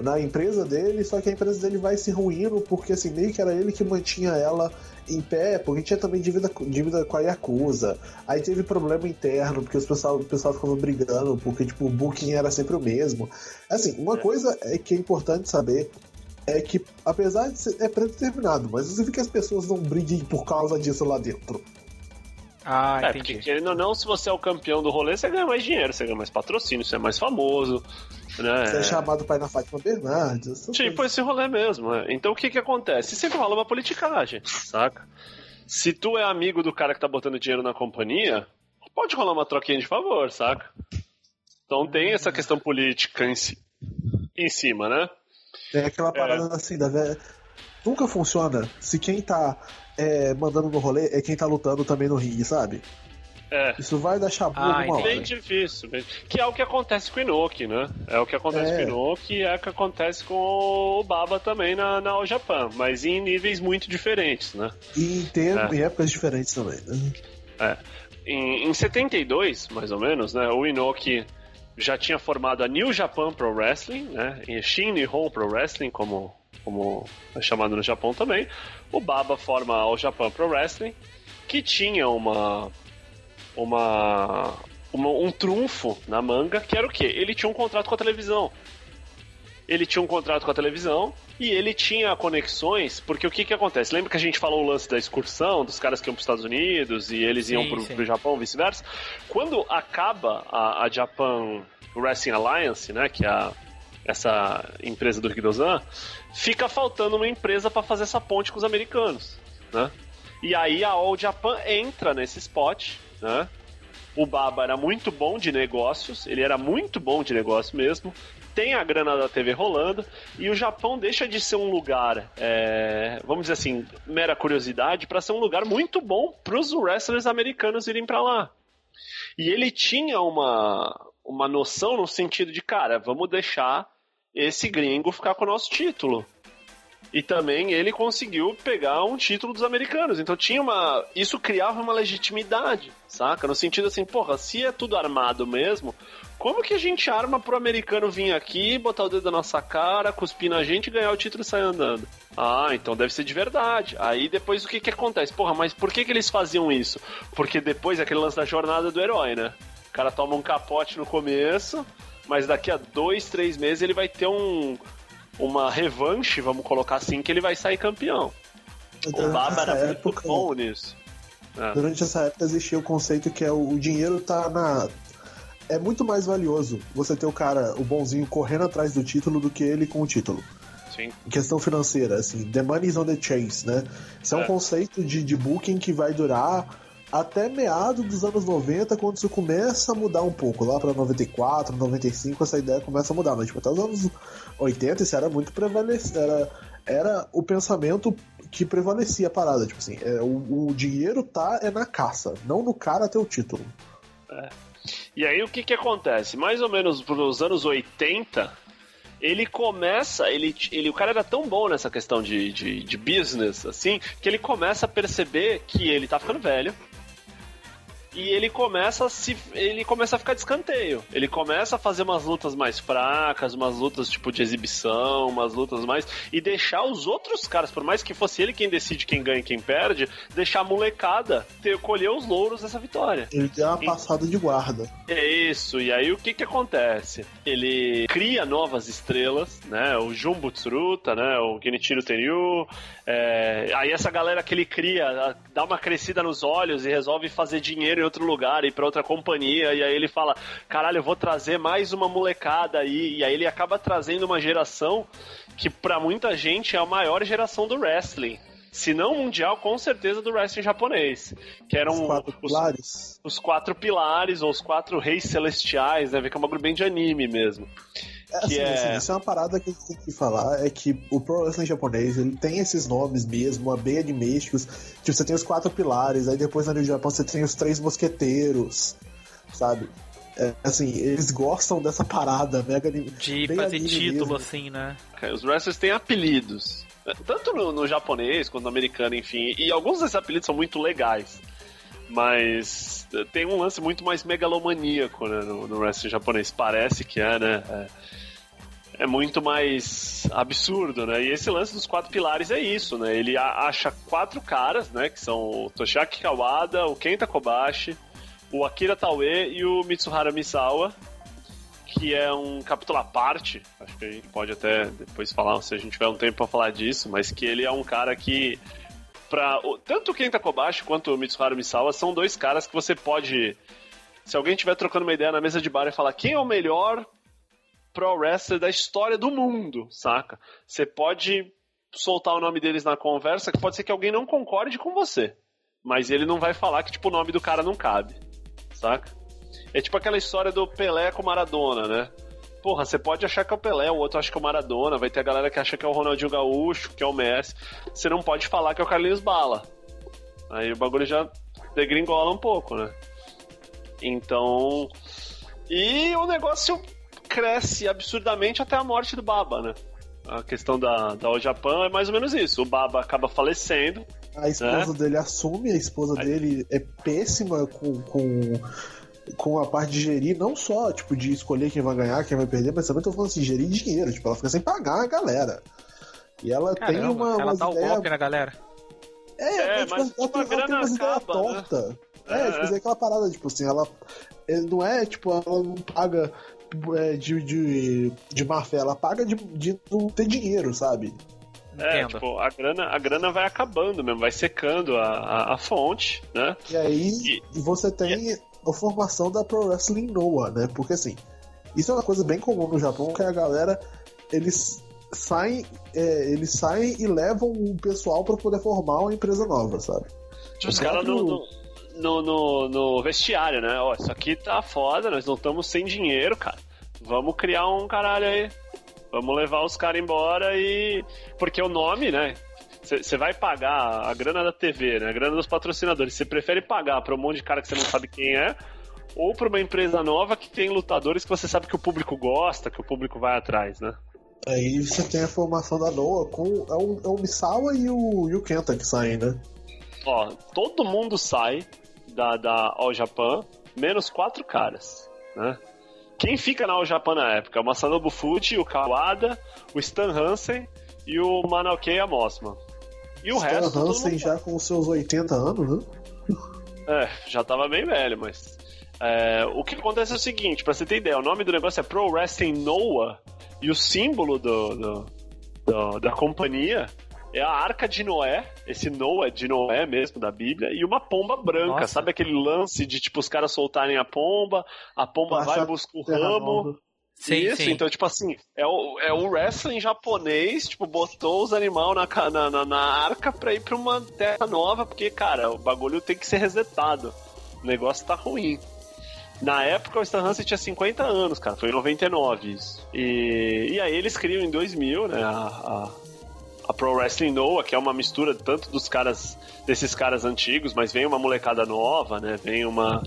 na empresa dele, só que a empresa dele vai se ruindo porque assim, meio que era ele que mantinha ela em pé, porque tinha também dívida, dívida com a Yakuza. Aí teve problema interno, porque os pessoal, o pessoal ficava brigando, porque tipo, o booking era sempre o mesmo. Assim, uma é. coisa é que é importante saber é que, apesar de ser é predeterminado, mas você vê que as pessoas não briguem por causa disso lá dentro.
Ah, é, entendi. porque querendo ou não, se você é o campeão do rolê, você ganha mais dinheiro, você ganha mais patrocínio, você é mais famoso. Né?
Você é chamado pai na Fátima Bernardes.
Tipo esse rolê mesmo. É. Então o que que acontece? Sempre rola uma politicagem, saca? Se tu é amigo do cara que tá botando dinheiro na companhia, pode rolar uma troquinha de favor, saca? Então tem essa questão política em, si, em cima, né?
Tem aquela parada é. assim, da velha. Nunca funciona se quem tá é, mandando no rolê é quem tá lutando também no ringue, sabe? É. Isso vai dar chabu ah, alguma hora.
Bem difícil. Bem... Que é o que acontece com o Inoki, né? É o que acontece é. com o Inoki e é o que acontece com o Baba também na, na All Japan, mas em níveis muito diferentes, né?
E em, tempo, é. em épocas diferentes também, né?
É. Em, em 72, mais ou menos, né? O Inoki já tinha formado a New Japan Pro Wrestling, né? Em Shin Nihon Pro Wrestling, como, como é chamado no Japão também. O Baba forma a All Japan Pro Wrestling, que tinha uma uma, uma, um trunfo na manga, que era o quê? Ele tinha um contrato com a televisão. Ele tinha um contrato com a televisão e ele tinha conexões, porque o que que acontece? Lembra que a gente falou o lance da excursão, dos caras que iam para os Estados Unidos e eles sim, iam para o Japão, vice-versa? Quando acaba a, a Japan Wrestling Alliance, né, que é a, essa empresa do Rikidozan, fica faltando uma empresa para fazer essa ponte com os americanos, né? E aí a All Japan entra nesse spot né? O Baba era muito bom de negócios, ele era muito bom de negócio mesmo. Tem a grana da TV rolando e o Japão deixa de ser um lugar, é, vamos dizer assim, mera curiosidade, para ser um lugar muito bom para os wrestlers americanos irem para lá. E ele tinha uma, uma noção no sentido de, cara, vamos deixar esse gringo ficar com o nosso título. E também ele conseguiu pegar um título dos americanos. Então tinha uma. Isso criava uma legitimidade, saca? No sentido assim, porra, se é tudo armado mesmo, como que a gente arma pro americano vir aqui, botar o dedo na nossa cara, cuspir na gente, ganhar o título e sair andando? Ah, então deve ser de verdade. Aí depois o que que acontece? Porra, mas por que que eles faziam isso? Porque depois é aquele lance da jornada do herói, né? O cara toma um capote no começo, mas daqui a dois, três meses ele vai ter um uma revanche, vamos colocar assim, que ele vai sair campeão.
Durante o Baba era muito época, bom nisso. É. Durante essa época existia o conceito que é o, o dinheiro tá na. É muito mais valioso você ter o cara, o bonzinho, correndo atrás do título do que ele com o título.
Sim.
Em questão financeira, assim, the money is on the chase, né? Isso é, é um conceito de, de booking que vai durar até meados dos anos 90, quando isso começa a mudar um pouco. Lá para 94, 95, essa ideia começa a mudar. Mas tipo, até os anos 80 isso era muito prevalecido. Era, era o pensamento que prevalecia a parada. Tipo assim, é, o, o, dinheiro tá é na caça, não no cara ter o título.
É. E aí o que que acontece? Mais ou menos nos anos 80, ele começa, ele, ele, o cara era tão bom nessa questão de, de, de business, assim, que ele começa a perceber que ele tá ficando velho, e ele começa a se ele começa a ficar de escanteio. Ele começa a fazer umas lutas mais fracas, umas lutas tipo de exibição, umas lutas mais e deixar os outros caras, por mais que fosse ele quem decide quem ganha e quem perde, deixar a molecada ter colher os louros dessa vitória.
Ele tem uma passada de guarda.
É isso. E aí o que que acontece? Ele cria novas estrelas, né? O Jumbo Tsuruta, né? O Genichiro Tenryu, é... aí essa galera que ele cria dá uma crescida nos olhos e resolve fazer dinheiro em outro lugar, ir pra outra companhia, e aí ele fala: caralho, eu vou trazer mais uma molecada aí, e aí ele acaba trazendo uma geração que para muita gente é a maior geração do wrestling se não mundial, com certeza do wrestling japonês. Que eram
os quatro os, pilares.
Os quatro pilares, ou os quatro reis celestiais, né? Vê que é uma bagulho bem de anime mesmo.
É, assim, é... Assim, isso é uma parada que a gente tem que falar, é que o Pro Wrestling japonês, ele tem esses nomes mesmo, bem animísticos, tipo, você tem os quatro pilares, aí depois no Japão você tem os três mosqueteiros, sabe? É, assim, eles gostam dessa parada mega
De fazer título, mesmo. assim, né?
Os wrestlers têm apelidos. Tanto no, no, japonês quanto no americano, enfim. E alguns desses apelidos são muito legais. Mas tem um lance muito mais megalomaníaco né, no, no wrestling japonês. Parece que é, né? É é muito mais absurdo, né? E esse lance dos quatro pilares é isso, né? Ele acha quatro caras, né? Que são o Toshiaki Kawada, o Kenta Kobashi, o Akira Taue e o Mitsuhara Misawa, que é um capítulo à parte. Acho que a gente pode até depois falar, se a gente tiver um tempo para falar disso, mas que ele é um cara que Pra, tanto o Kenta Kobashi quanto o Mitsuharu Misawa são dois caras que você pode. Se alguém estiver trocando uma ideia na mesa de bar e falar quem é o melhor pro wrestler da história do mundo, saca? Você pode soltar o nome deles na conversa, que pode ser que alguém não concorde com você. Mas ele não vai falar que, tipo, o nome do cara não cabe, saca? É tipo aquela história do Pelé com Maradona, né? Porra, você pode achar que é o Pelé, o outro acha que é o Maradona, vai ter a galera que acha que é o Ronaldinho Gaúcho, que é o Messi. Você não pode falar que é o Carlinhos Bala. Aí o bagulho já degringola um pouco, né? Então. E o negócio cresce absurdamente até a morte do Baba, né? A questão da, da O Japão é mais ou menos isso. O Baba acaba falecendo.
A esposa né? dele assume, a esposa Aí... dele é péssima com, com com a parte de gerir, não só, tipo, de escolher quem vai ganhar, quem vai perder, mas também tô falando assim, gerir dinheiro, tipo, ela fica sem pagar a galera. E ela Caramba, tem uma.
Ela
dá
o golpe na galera.
É, é tipo, mas, ela, tipo, tem, ela tem umas ideias tortas. Né? É, é, tipo, é aquela parada, tipo assim, ela. Não é, tipo, ela não paga é, de, de, de má fé, ela paga de, de não ter dinheiro, sabe?
É, tipo, a grana, a grana vai acabando mesmo, vai secando a, a, a fonte, né?
E aí e, você tem e a formação da Pro Wrestling Noah, né? Porque assim, isso é uma coisa bem comum no Japão, que a galera eles saem, é, eles saem e levam o pessoal para poder formar uma empresa nova, sabe?
Os caras no, no, no, no, vestiário, né? Ó, isso aqui tá foda, nós não estamos sem dinheiro, cara. Vamos criar um caralho aí. Vamos levar os caras embora e. Porque o nome, né? Você vai pagar a grana da TV, né? A grana dos patrocinadores. Você prefere pagar pra um monte de cara que você não sabe quem é, ou pra uma empresa nova que tem lutadores que você sabe que o público gosta, que o público vai atrás, né?
Aí você tem a formação da Noah com é o, é o Misawa e o, e o Kenta que saem, né?
Ó, todo mundo sai da, da All Japan, menos quatro caras, né? Quem fica na All Japan na época? O Masanobu Fuji, o Kawada, o Stan Hansen e o Manaukei Amosman. E o Stan resto.
Hansen já com os seus 80 anos, né?
É, já tava bem velho, mas. É, o que acontece é o seguinte, pra você ter ideia, o nome do negócio é Pro Wrestling Noah e o símbolo do, do, do, da companhia é a arca de Noé, esse Noah de Noé mesmo da Bíblia, e uma pomba branca. Nossa. Sabe aquele lance de tipo os caras soltarem a pomba, a pomba Passa vai buscar o ramo. Sim, Isso, sim. então, tipo assim, é o, é o wrestling japonês, tipo, botou os animais na, na, na arca pra ir pra uma terra nova, porque, cara, o bagulho tem que ser resetado. O negócio tá ruim. Na época, o Stan Hansen tinha 50 anos, cara, foi em 99 isso. E, e aí eles criam em 2000, né, a, a, a Pro Wrestling Noah, que é uma mistura tanto dos caras, desses caras antigos, mas vem uma molecada nova, né, vem uma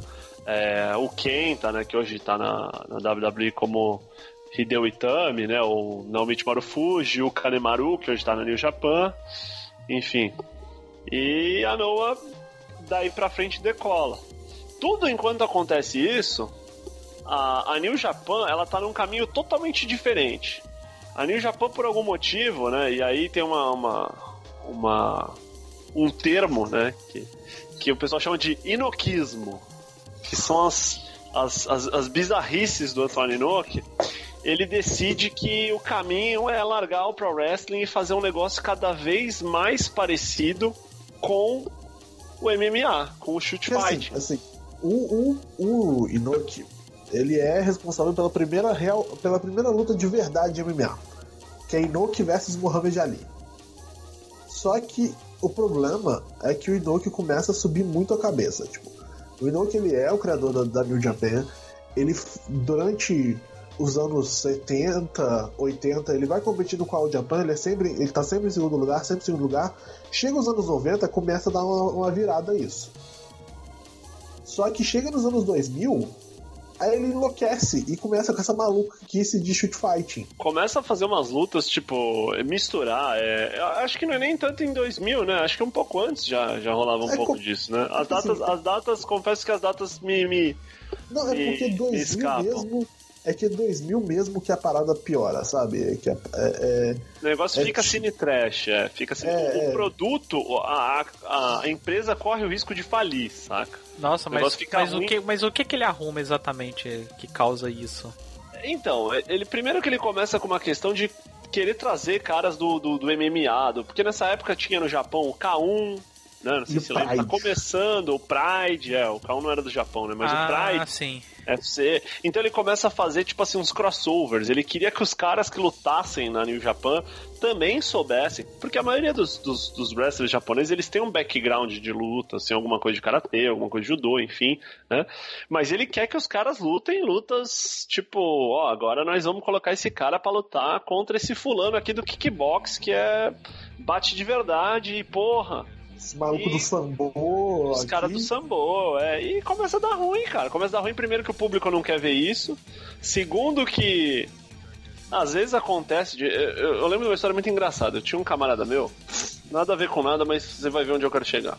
é, o Kenta, né, que hoje está na, na WWE como Hideo Itami, né, o Naomichi Marufuji, o Kanemaru, que hoje está na New Japan, enfim. E a Noah daí pra frente decola. Tudo enquanto acontece isso, a, a New Japan ela tá num caminho totalmente diferente. A New Japan por algum motivo, né, e aí tem uma, uma, uma um termo, né, que, que o pessoal chama de inoquismo que são as, as, as, as bizarrices do Anthony Noak, ele decide que o caminho é largar o pro wrestling e fazer um negócio cada vez mais parecido com o MMA, com o shoot
assim,
fight.
Assim, o, o, o Inoki, ele é responsável pela primeira, real, pela primeira luta de verdade de MMA, que é Inoki versus Muhammad Ali. Só que o problema é que o Inoki começa a subir muito a cabeça. Tipo, o Inoki ele é o criador da, da New Japan. Ele, durante os anos 70, 80, ele vai competindo com a All Japan, ele, é sempre, ele tá sempre em segundo lugar, sempre em segundo lugar. Chega os anos 90, começa a dar uma, uma virada isso. Só que chega nos anos 2000, aí ele enlouquece e começa com essa maluquice de shoot fighting.
Começa a fazer umas lutas, tipo, misturar. É, acho que não é nem tanto em 2000, né? Acho que um pouco antes já, já rolava um é, pouco com... disso, né? As assim, datas, as datas, confesso que as datas me. me
não, é porque 2000 mesmo é que 2000 mesmo que a parada piora, sabe? É que é, é,
o negócio é, fica cine trash, é, fica cine... o é. produto, a, a, a, empresa corre o risco de falir, saca?
Nossa, mas, mas o que, mas o que que ele arruma exatamente que causa isso?
Então, ele primeiro que ele começa com uma questão de querer trazer caras do, do, do MMA, do, porque nessa época tinha no Japão o K1, né? Não sei e se lembra, tá começando o Pride, é, o K1 não era do Japão, né? Mas
ah,
o Pride.
sim.
FC. Então ele começa a fazer, tipo assim, uns crossovers. Ele queria que os caras que lutassem na New Japan também soubessem. Porque a maioria dos, dos, dos wrestlers japoneses, eles têm um background de luta, assim, alguma coisa de karatê, alguma coisa de judô, enfim, né? Mas ele quer que os caras lutem lutas, tipo, ó, agora nós vamos colocar esse cara para lutar contra esse fulano aqui do kickbox, que é bate de verdade e porra
esse maluco e... do Sambo.
Os caras do Sambo, é. E começa a dar ruim, cara. Começa a dar ruim, primeiro, que o público não quer ver isso. Segundo, que. Às vezes acontece. De... Eu, eu lembro de uma história muito engraçada. Eu tinha um camarada meu, nada a ver com nada, mas você vai ver onde eu quero chegar.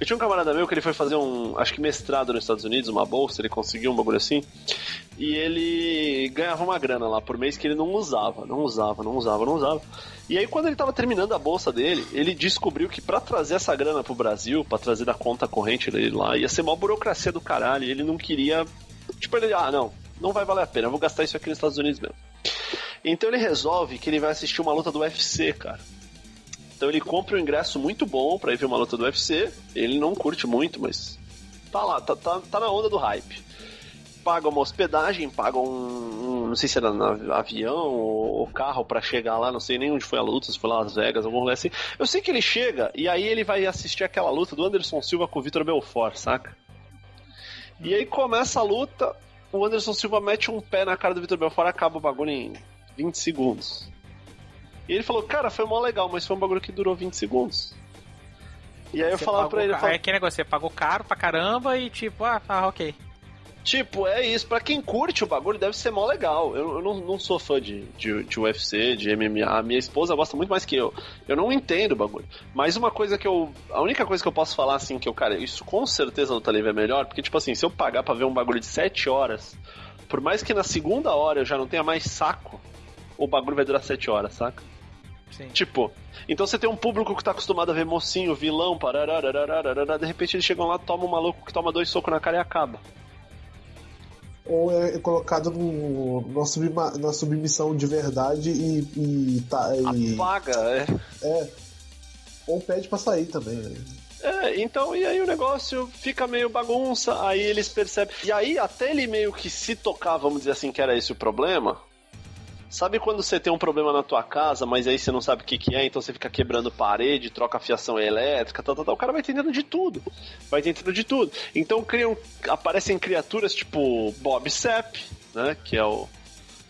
Eu tinha um camarada meu que ele foi fazer um, acho que mestrado nos Estados Unidos, uma bolsa, ele conseguiu um bagulho assim. E ele ganhava uma grana lá por mês que ele não usava, não usava, não usava, não usava. E aí quando ele tava terminando a bolsa dele, ele descobriu que para trazer essa grana pro Brasil, para trazer da conta corrente dele lá, ia ser uma burocracia do caralho, e ele não queria, tipo, ele, ah, não, não vai valer a pena, eu vou gastar isso aqui nos Estados Unidos mesmo. Então ele resolve que ele vai assistir uma luta do UFC, cara. Então ele compra um ingresso muito bom para ir ver uma luta do UFC. Ele não curte muito, mas tá lá, tá, tá, tá na onda do hype. Paga uma hospedagem, paga um, um não sei se era no avião ou, carro para chegar lá, não sei nem onde foi a luta, se foi Las Vegas, algum lugar assim. Eu sei que ele chega e aí ele vai assistir aquela luta do Anderson Silva com o Vitor Belfort, saca? E aí começa a luta, o Anderson Silva mete um pé na cara do Vitor Belfort, acaba o bagulho em 20 segundos. E ele falou, cara, foi mó legal, mas foi um bagulho que durou 20 segundos. E aí eu falava pra ele.
Falava, é que negócio, você pagou caro pra caramba e tipo, ah, tá, ok.
Tipo, é isso. Pra quem curte o bagulho, deve ser mó legal. Eu, eu não, não, sou fã de, de, de, UFC, de MMA. A minha esposa gosta muito mais que eu. Eu não entendo o bagulho. Mas uma coisa que eu. A única coisa que eu posso falar, assim, que eu, cara, isso com certeza no Livre é melhor. Porque, tipo assim, se eu pagar pra ver um bagulho de 7 horas, por mais que na segunda hora eu já não tenha mais saco, o bagulho vai durar 7 horas, saca? Sim. Tipo, então você tem um público que tá acostumado a ver mocinho, vilão, pararararararara, de repente eles chegam lá, toma um maluco que toma dois socos na cara e acaba.
Ou é colocado no, na, na submissão de verdade e. e, tá,
e Apaga, é.
É. Ou pede pra sair também, né?
É, então, e aí o negócio fica meio bagunça, aí eles percebem. E aí, até ele meio que se tocar, vamos dizer assim, que era esse o problema, Sabe quando você tem um problema na tua casa, mas aí você não sabe o que, que é, então você fica quebrando parede, troca fiação elétrica, tal, tal, tal. O cara vai entendendo de tudo. Vai entendendo de tudo. Então criam, aparecem criaturas tipo Bob Sepp, né? Que é o,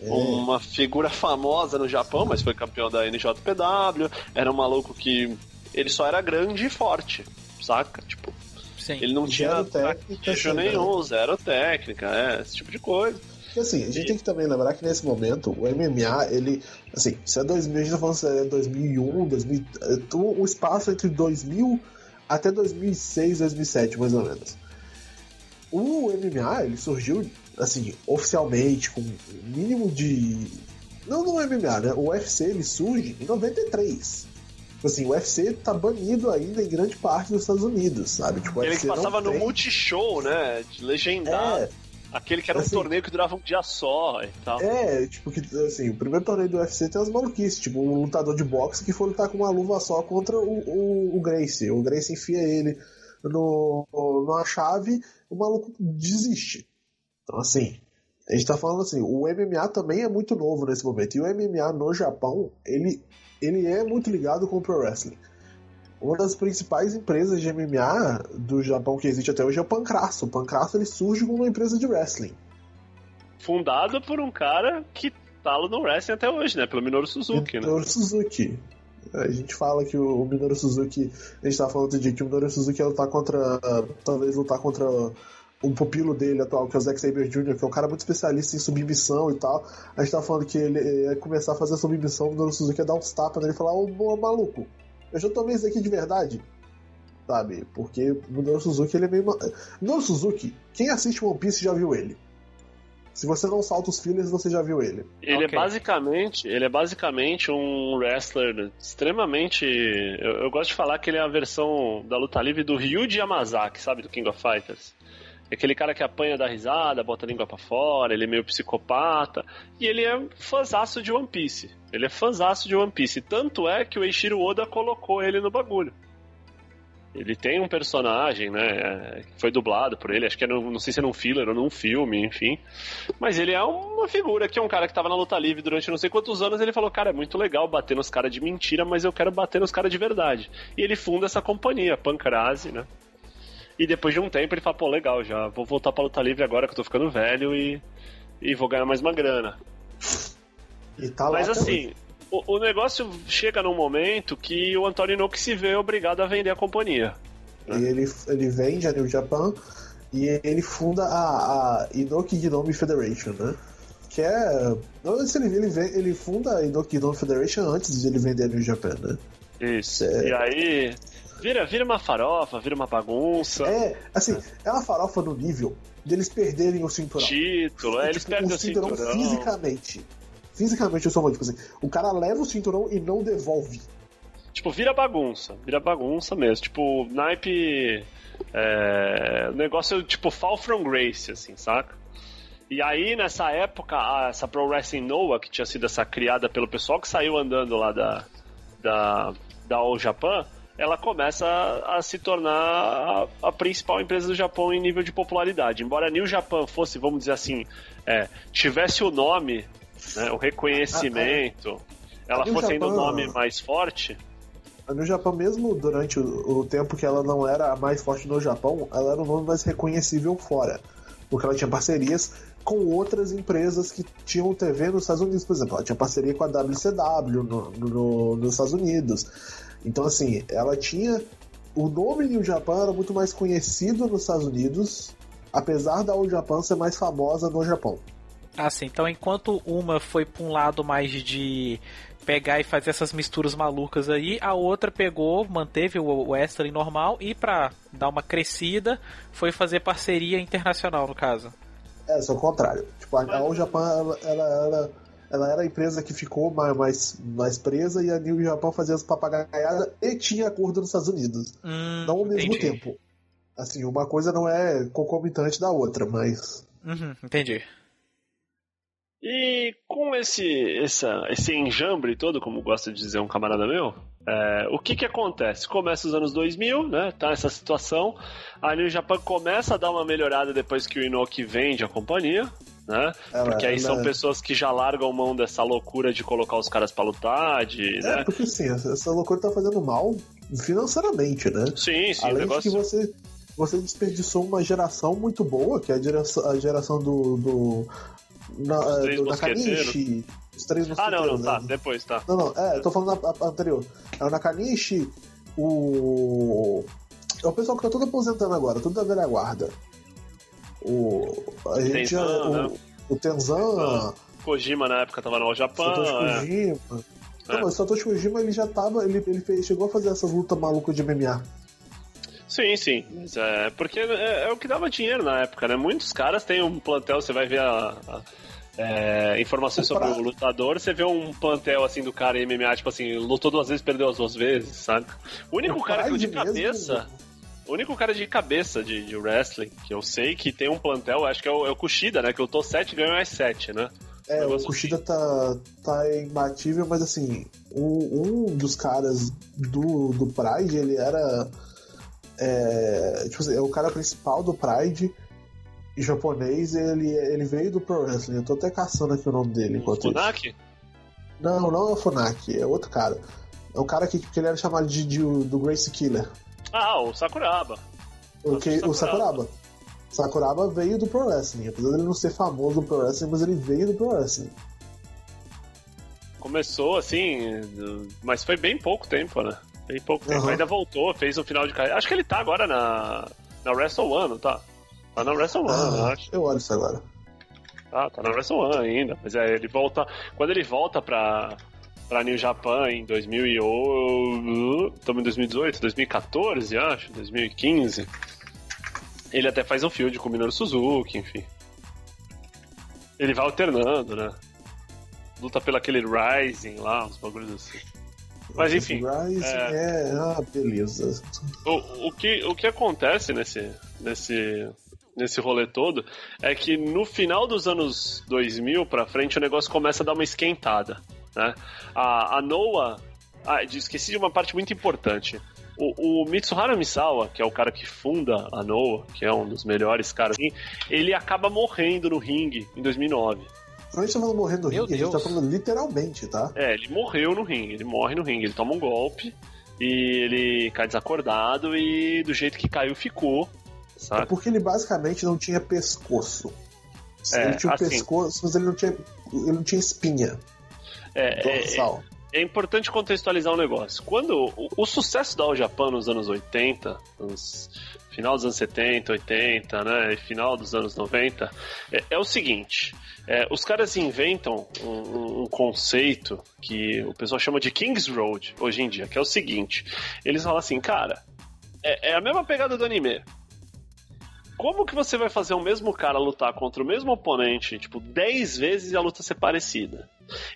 é. uma figura famosa no Japão, mas foi campeão da NJPW. Era um maluco que ele só era grande e forte, saca? Tipo, Sim. ele não zero tinha técnica nenhum, né? zero técnica, é, esse tipo de coisa.
Porque assim, a gente tem que também lembrar que nesse momento o MMA, ele. Assim, se é 2000, a gente tá falando se é 2001, 2000. O espaço entre 2000 até 2006, 2007, mais ou menos. O MMA, ele surgiu, assim, oficialmente, com mínimo de. Não no MMA, né? O UFC ele surge em 93 tipo assim, o UFC tá banido ainda em grande parte dos Estados Unidos, sabe? Tipo,
Ele que passava no Multishow, né? De legendado. É, Aquele que era assim, um torneio que durava um dia só e tal.
É, tipo, que assim, o primeiro torneio do UFC tem umas maluquices, tipo, um lutador de boxe que foi lutar com uma luva só contra o, o, o Gracie. O Gracie enfia ele no, numa chave, o maluco desiste. Então, assim, a gente tá falando assim, o MMA também é muito novo nesse momento. E o MMA no Japão, ele, ele é muito ligado com o Pro Wrestling uma das principais empresas de MMA do Japão que existe até hoje é o Pancrasso. O Pancrasso ele surge como uma empresa de wrestling.
Fundado por um cara que tá no wrestling até hoje, né? Pelo Minoru Suzuki,
né? Minoru Suzuki. A gente fala que o Minoru Suzuki, a gente tava falando outro dia que o Minoru Suzuki ia lutar contra, talvez lutar contra o pupilo dele atual, que é o Zack Saber Jr., que é um cara muito especialista em submissão e tal. A gente tava falando que ele ia começar a fazer a submissão, o Minoru Suzuki ia dar uns tapas nele e falar, ô, oh, maluco, eu já tomei isso aqui de verdade. Sabe? Porque o Minoru Suzuki ele é meio. Minoru Suzuki, quem assiste One Piece já viu ele. Se você não salta os fillers, você já viu ele.
Ele okay. é basicamente, ele é basicamente um wrestler extremamente. Eu, eu, gosto de falar que ele é a versão da luta livre do Ryuji Yamazaki, sabe, do King of Fighters. É aquele cara que apanha da risada, bota a língua pra fora, ele é meio psicopata. E ele é fãzaço de One Piece. Ele é fãzaço de One Piece. Tanto é que o Eiichiro Oda colocou ele no bagulho. Ele tem um personagem, né? É, que foi dublado por ele, acho que era, não sei se era um filler ou num filme, enfim. Mas ele é uma figura que é um cara que tava na luta livre durante não sei quantos anos. Ele falou: Cara, é muito legal bater nos caras de mentira, mas eu quero bater nos caras de verdade. E ele funda essa companhia, Pancrase, né? E depois de um tempo ele fala: Pô, legal, já vou voltar pra luta livre agora que eu tô ficando velho e, e vou ganhar mais uma grana.
Tá
mas assim. O, o, negócio chega num momento que o Antônio Inoki se vê obrigado a vender a companhia.
Né? E ele, ele vende a New Japan e ele funda a, a Inoki Ginome Federation, né? Que é. Ele, ele, ele funda a Inoki Ginome Federation antes de ele vender a New Japan, né?
Isso. É... E aí. Vira, vira uma farofa, vira uma bagunça.
É, assim, é uma farofa no nível deles perderem o cinturão.
Título, é, eles tipo, perdem o cinturão, cinturão
fisicamente fisicamente eu sou muito, tipo assim, o cara leva o cinturão e não devolve.
Tipo, vira bagunça, vira bagunça mesmo. Tipo, naipe. É, negócio tipo Fall from Grace, assim, saca? E aí, nessa época, a, essa Pro Wrestling Noah, que tinha sido essa criada pelo pessoal que saiu andando lá da, da, da All Japan, ela começa a, a se tornar a, a, principal empresa do Japão em nível de popularidade. Embora a New Japan fosse, vamos dizer assim, é, tivesse o nome né, o reconhecimento, ah, é. ela fosse ainda um nome mais forte.
No Japão, mesmo durante o, o, tempo que ela não era a mais forte no Japão, ela era o nome mais reconhecível fora. Porque ela tinha parcerias com outras empresas que tinham TV nos Estados Unidos, por exemplo. Ela tinha parceria com a WCW no, no, nos Estados Unidos. Então, assim, ela tinha. O nome New Japan era muito mais conhecido nos Estados Unidos, apesar da All Japan ser mais famosa no Japão.
Ah, sim. Então, enquanto uma foi pra um lado mais de pegar e fazer essas misturas malucas aí, a outra pegou, manteve o wrestling normal e pra dar uma crescida, foi fazer parceria internacional, no caso.
É, só o contrário. Tipo, a All Japan, ela, ela, ela, ela, era a empresa que ficou mais, mais, mais presa e a New Japan fazia as papagaiadas e tinha acordo nos Estados Unidos.
Hum,
não ao mesmo
entendi.
tempo. Assim, uma coisa não é concomitante da outra, mas...
Uhum, entendi.
E com esse, essa, esse enjambre todo, como gosta de dizer um camarada meu, é, o que que acontece? Começa os anos 2000, né? Tá essa situação. A New Japan começa a dar uma melhorada depois que o Inoki vende a companhia, né? Ela, porque aí ela... são pessoas que já largam mão dessa loucura de colocar os caras pra lutar, de,
é,
né?
porque sim, essa loucura tá fazendo mal financeiramente, né?
Sim, sim.
Além
negócio...
de que você, você desperdiçou uma geração muito boa, que é a geração, a geração do, do na,
os três
do Nakanishi. Os três
Ah, não, não, tá, né? depois, tá.
Não, não, é, eu tô falando da anterior. É o Nakanishi, o. É o pessoal que tá todo aposentando agora, tudo da velha guarda. O. A gente
Tenzan,
o,
né?
o Tenzan.
Kojima na época tava no Japão.
Satoshi é. Kojima. É. Não, mas o Satoshi Kojima ele já tava. Ele, ele fez, chegou a fazer essas lutas malucas de MMA.
Sim, sim. É, porque é, é, o que dava dinheiro na época, né? Muitos caras têm um plantel, você vai ver a, a é, informações sobre o lutador, você vê um plantel assim do cara em MMA, tipo assim, lutou duas vezes, perdeu as duas vezes, sabe? O único o cara que de cabeça. Mesmo. O único cara de cabeça de, de, wrestling que eu sei que tem um plantel, acho que é o, é o Kushida, né? Que lutou 7 e ganhou mais 7, né?
É, o Kushida assim. tá, tá imbatível, mas assim, um, um dos caras do, do Pride, ele era é, tipo assim, é o cara principal do Pride japonês, ele, ele veio do Pro Wrestling. Eu tô até caçando aqui o nome dele.
O Funaki?
Não, não é o Funaki, é outro cara. É o cara que, que ele era chamado de, de do Grace Killer.
Ah, o Sakuraba.
O, que, o Sakuraba. Sakuraba veio do Pro Wrestling. Apesar dele não ser famoso do Pro Wrestling, mas ele veio do Pro Wrestling.
Começou assim, mas foi bem pouco tempo, né? Tem pouco tempo. Uhum. Ainda voltou, fez um final de carreira. Acho que ele tá agora na, na Wrestle One, tá? Tá na Wrestle One, ah, acho.
Eu olho isso agora.
Ah, tá na Wrestle One ainda. Mas é, ele volta. Quando ele volta pra, pra New Japan em 2008. Estamos em 2018, 2014, acho, 2015. Ele até faz um field com o Minoru Suzuki, enfim. Ele vai alternando, né? Luta pelo aquele Rising lá, uns bagulhos assim. Mas enfim.
É... é... Ah, beleza.
O, o, que, o que acontece nesse, nesse, nesse rolê todo é que no final dos anos 2000 pra frente o negócio começa a dar uma esquentada. Né? A, a Noah. Ah, esqueci de uma parte muito importante. O, o, Mitsuhara Misawa, que é o cara que funda a Noah, que é um dos melhores caras, ele acaba morrendo no ringue em 2009.
Quando a gente tá falando morrer no ringue, Deus. a gente tá falando literalmente, tá?
É, ele morreu no ringue, ele morre no ringue, ele toma um golpe e ele cai desacordado e do jeito que caiu ficou. Sabe? É
porque ele basicamente não tinha pescoço. É, ele tinha assim, pescoço, mas ele não tinha, ele não tinha espinha.
É, dorsal. É, é importante contextualizar um negócio. Quando o, o, sucesso da All Japan nos anos 80, nos final dos anos 70, 80, né, e final dos anos 90, é, é o seguinte: é, os caras inventam um, um, conceito que o pessoal chama de King's Road hoje em dia, que é o seguinte: eles falam assim, cara, é, é a mesma pegada do anime como que você vai fazer o mesmo cara lutar contra o mesmo oponente, tipo, 10 vezes e a luta ser parecida?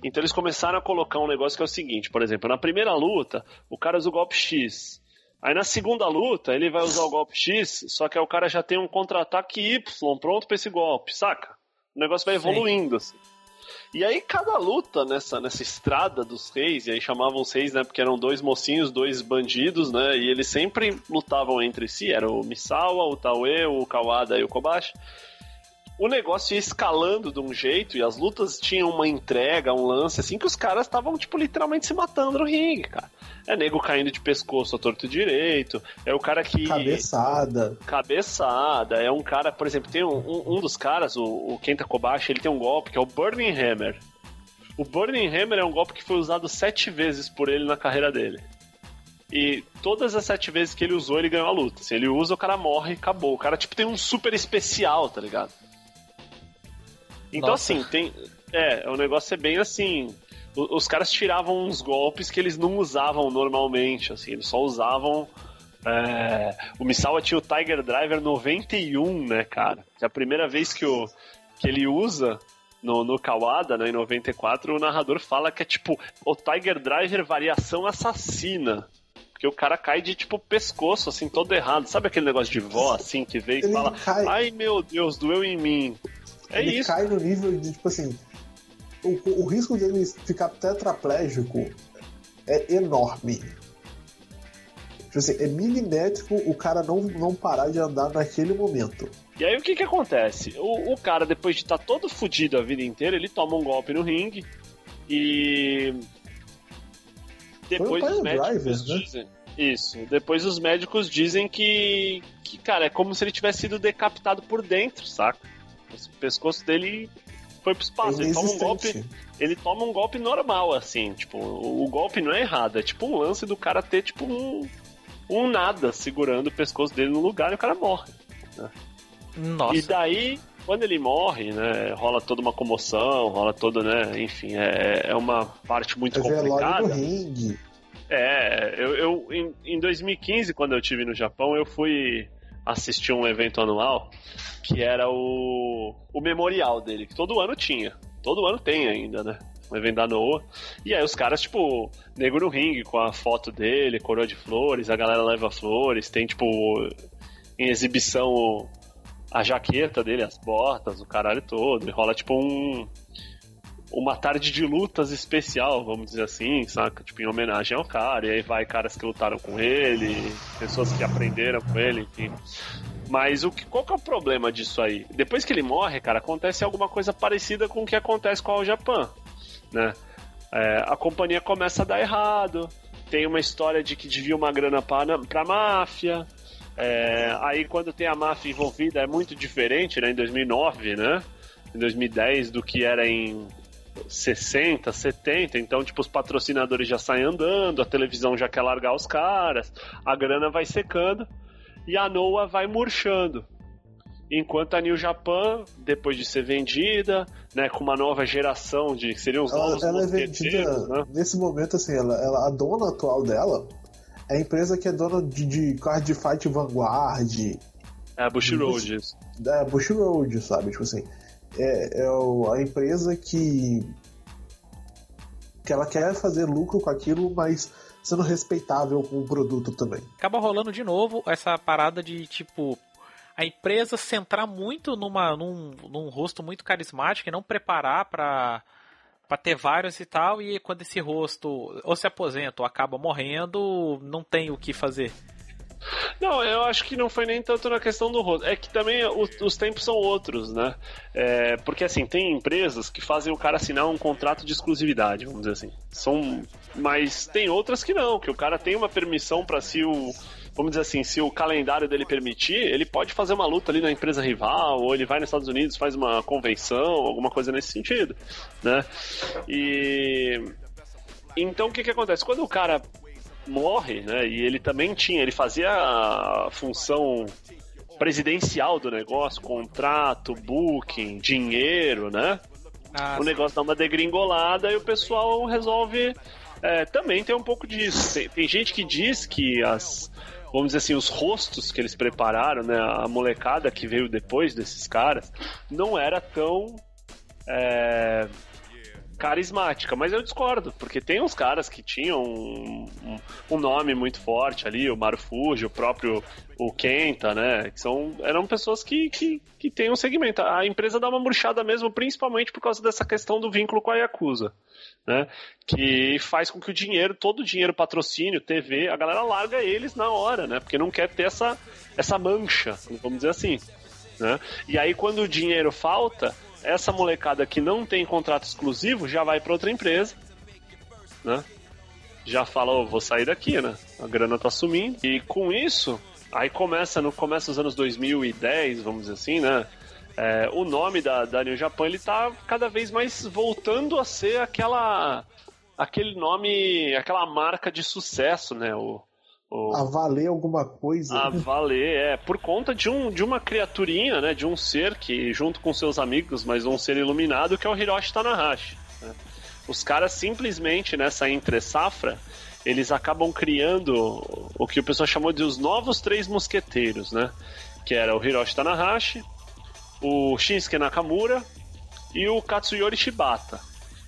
Então eles começaram a colocar um negócio que é o seguinte, por exemplo, na primeira luta, o cara usa o golpe X. Aí na segunda luta, ele vai usar o golpe X, só que aí o cara já tem um contra-ataque Y pronto pra esse golpe, saca? O negócio vai evoluindo, Sim. assim. E aí cada luta nessa, nessa estrada dos reis, e aí chamavam os reis, né, porque eram dois mocinhos, dois bandidos, né, e eles sempre lutavam entre si, era o Misawa, o Taue, o Kawada e o Kobashi o negócio ia escalando de um jeito e as lutas tinham uma entrega, um lance assim que os caras estavam tipo literalmente se matando no ringue, cara. É nego caindo de pescoço a torto direito, é o cara que
cabeçada.
Cabeçada, é um cara, por exemplo, tem um, um, um dos caras, o, o Kenta Kobashi, ele tem um golpe que é o Burning Hammer. O Burning Hammer é um golpe que foi usado sete vezes por ele na carreira dele. E todas as sete vezes que ele usou, ele ganhou a luta. Se ele usa, o cara morre e acabou. O cara, tipo, tem um super especial, tá ligado? Então, Nossa. assim, tem. É, o negócio é bem assim. Os caras tiravam uns golpes que eles não usavam normalmente, assim, eles só usavam. É... O Misawa tinha o Tiger Driver 91, né, cara? Que é a primeira vez que, o... que ele usa no, no Kawada, né, em 94, o narrador fala que é tipo o Tiger Driver variação assassina. Porque o cara cai de tipo pescoço, assim, todo errado. Sabe aquele negócio de vó, assim, que veio e fala: cai... Ai meu Deus, doeu em mim. É
ele
isso.
cai no nível de, tipo assim. O, o risco dele ficar tetraplégico é enorme. Tipo assim, é milimétrico o cara não, não parar de andar naquele momento.
E aí o que que acontece? O, o cara, depois de estar tá todo fudido a vida inteira, ele toma um golpe no ringue e. Depois os médicos né? dizem. Isso. Depois os médicos dizem que. que, cara, é como se ele tivesse sido decapitado por dentro, saca? O pescoço dele foi pro espaço. É ele toma um golpe. Ele toma um golpe normal, assim. Tipo, o, o, golpe não é errado. É tipo um lance do cara ter, tipo, um, um nada segurando o pescoço dele no lugar e o cara morre. Né? Nossa. E daí, quando ele morre, né, rola toda uma comoção, rola toda, né, enfim, é, é uma parte muito é complicada.
Do ringue.
É, eu, eu em, em 2015, quando eu tive no Japão, eu fui assistir um evento anual que era o, o memorial dele, que todo ano tinha. Todo ano tem ainda, né? Um evento da Noah. E aí os caras, tipo, nego no ringue com a foto dele, coroa de flores, a galera leva flores, tem, tipo, em exibição a jaqueta dele, as botas, o caralho todo. E rola, tipo, um uma tarde de lutas especial, vamos dizer assim, saca? Tipo, em homenagem ao cara. E aí vai caras que lutaram com ele, pessoas que aprenderam com ele, enfim. Mas o que, qual que é o problema disso aí? Depois que ele morre, cara, acontece alguma coisa parecida com o que acontece com o Japão, né? É, a companhia começa a dar errado, tem uma história de que devia uma grana para pra máfia, é, aí quando tem a máfia envolvida é muito diferente, né? Em 2009, né? Em 2010 do que era em 60, 70, então tipo os patrocinadores já saem andando, a televisão já quer largar os caras, a grana vai secando e a Noah vai murchando. Enquanto a New Japan, depois de ser vendida, né, com uma nova geração de seriam os
ela,
novos
ela é vendida né? nesse momento assim, ela, ela, a dona atual dela é a empresa que é dona de, de card fight Vanguard.
É a Bushiroad, isso.
da Bush Road, sabe? Tipo assim, é, é a empresa que que ela quer fazer lucro com aquilo, mas sendo respeitável com o produto também.
Acaba rolando de novo essa parada de tipo a empresa centrar muito numa, num, num rosto muito carismático e não preparar para para ter vários e tal, e quando esse rosto ou se aposenta ou acaba morrendo, não tem o que fazer.
Não, eu acho que não foi nem tanto na questão do rosto. É que também os, os tempos são outros, né? É, porque assim, tem empresas que fazem o cara assinar um contrato de exclusividade, vamos dizer assim. São, mas tem outras que não, que o cara tem uma permissão para se o vamos dizer assim, se o calendário dele permitir, ele pode fazer uma luta ali na empresa rival, ou ele vai nos Estados Unidos, faz uma convenção, alguma coisa nesse sentido, né? E então o que que acontece? Quando o cara morre, né? E ele também tinha, ele fazia a função presidencial do negócio, contrato, booking, dinheiro, né? Ah, o negócio dá uma degringolada e o pessoal resolve é, também ter um pouco disso. Tem, tem, gente que diz que as, vamos dizer assim, os rostos que eles prepararam, né? A molecada que veio depois desses caras, não era tão é, carismática, mas eu discordo, porque tem uns caras que tinham um, um, um nome muito forte ali, o Marufuji, o próprio o Kenta, né? Que são, eram pessoas que, que, que têm um segmento. A empresa dá uma murchada mesmo, principalmente por causa dessa questão do vínculo com a Yakuza. Né? Que faz com que o dinheiro, todo o dinheiro, patrocínio, TV, a galera larga eles na hora, né? Porque não quer ter essa, essa mancha, vamos dizer assim. Né? E aí, quando o dinheiro falta, essa molecada que não tem contrato exclusivo já vai para outra empresa, né? Já fala, oh, vou sair daqui, né? A grana tá sumindo. E com isso, aí começa, no começo dos anos 2010, vamos dizer assim, né? É, o nome da, da New Japan ele tá cada vez mais voltando a ser aquela aquele nome, aquela marca de sucesso, né? O,
a valer alguma coisa.
A valer, é. Por conta de, um, de uma criaturinha, né? De um ser que, junto com seus amigos, mas um ser iluminado, que é o Hiroshi Tanahashi. Né? Os caras simplesmente nessa entre safra, eles acabam criando o que o pessoal chamou de os novos três mosqueteiros, né? Que era o Hiroshi Tanahashi, o Shinsuke Nakamura e o Katsuyori Shibata.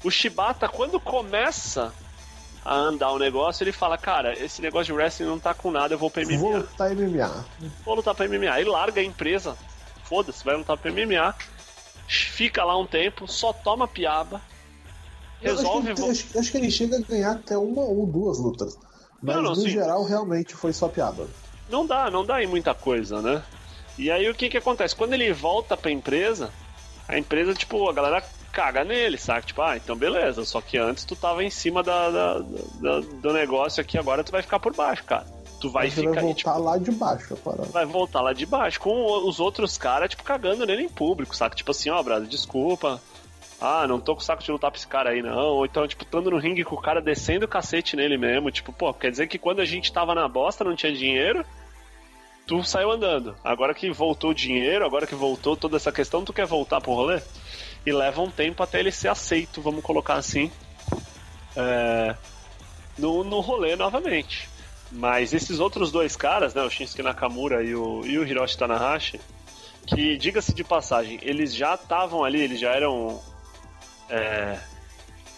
O Shibata, quando começa a andar o negócio, ele fala, cara, esse negócio de wrestling não tá com nada, eu vou pra MMA.
Vou lutar MMA.
Vou lutar pra MMA. E larga a empresa, foda-se, vai lutar pra MMA, fica lá um tempo, só toma piaba, resolve...
Acho que, acho, acho que, ele chega a ganhar até uma ou duas lutas. Mas não, não, no sim. geral, realmente foi só piada.
Não dá, não dá em muita coisa, né? E aí o que que acontece? Quando ele volta pra empresa, a empresa, tipo, a galera caga nele, sabe? Tipo, ah, então beleza, só que antes tu tava em cima da, da, da do negócio aqui, agora tu vai ficar por baixo, cara. Tu vai ficar.
Vai voltar tipo, lá de baixo, parada.
Vai voltar lá de baixo, com os outros caras, tipo, cagando nele em público, saca? Tipo assim, ó, brother, desculpa. Ah, não tô com saco de lutar pra esse cara aí, não. Ou então, tipo, estando no ringue com o cara descendo o cacete nele mesmo. Tipo, pô, quer dizer que quando a gente tava na bosta, não tinha dinheiro, tu saiu andando. Agora que voltou o dinheiro, agora que voltou toda essa questão, tu quer voltar pro rolê? E leva um tempo até ele ser aceito, vamos colocar assim, é, no, no rolê novamente. Mas esses outros dois caras, né, o Shinsuke Nakamura e o, e o Hiroshi Tanahashi, que, diga-se de passagem, eles já estavam ali, eles já eram. É,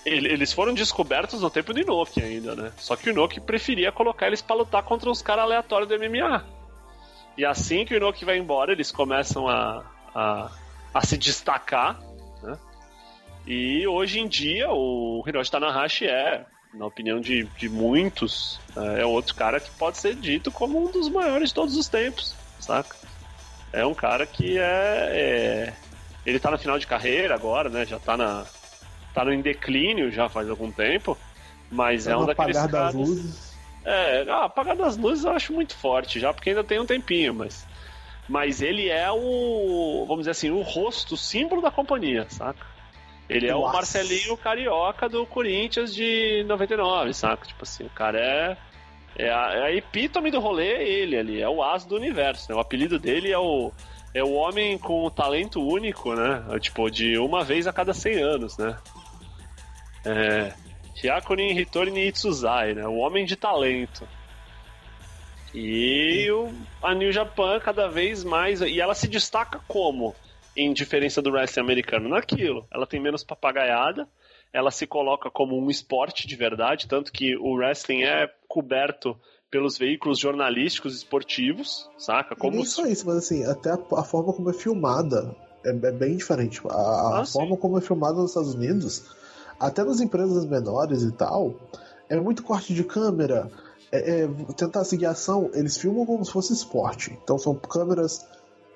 eles foram descobertos no tempo do Inoki ainda, né? Só que o Inoki preferia colocar eles para lutar contra uns caras aleatórios do MMA. E assim que o Inoki vai embora, eles começam a, a, a se destacar? E hoje em dia o Hiroshi Tanahashi é, na opinião de, de muitos, é outro cara que pode ser dito como um dos maiores de todos os tempos, saca? É um cara que é, é ele tá na final de carreira agora, né? Já tá na tá no declínio já faz algum tempo, mas tá é um daqueles
apagar
caras.
Das luzes.
É, ah, apagar das luzes eu acho muito forte já, porque ainda tem um tempinho, mas mas ele é o, vamos dizer assim, o rosto, o símbolo da companhia, saca? Ele é Nossa. o Marcelinho Carioca do Corinthians de 99, saca? Tipo assim, o cara é, é, a, é a epítome do rolê, é ele ali, é o as do universo, né? O apelido dele é o, é o homem com o talento único, né? É, tipo, de uma vez a cada 100 anos, né? É, Hyakunin Hitori Itsuzai, né? O homem de talento. E o, a New Japan cada vez mais. E ela se destaca como? Em diferença do wrestling americano? Naquilo. Ela tem menos papagaiada, ela se coloca como um esporte de verdade, tanto que o wrestling é coberto pelos veículos jornalísticos esportivos, saca?
Como... E só isso, mas assim, até a, a forma como é filmada é, é bem diferente. A, a ah, forma sim. como é filmada nos Estados Unidos, até nas empresas menores e tal, é muito corte de câmera. É, é, tentar seguir a ação, eles filmam como se fosse esporte. Então são câmeras.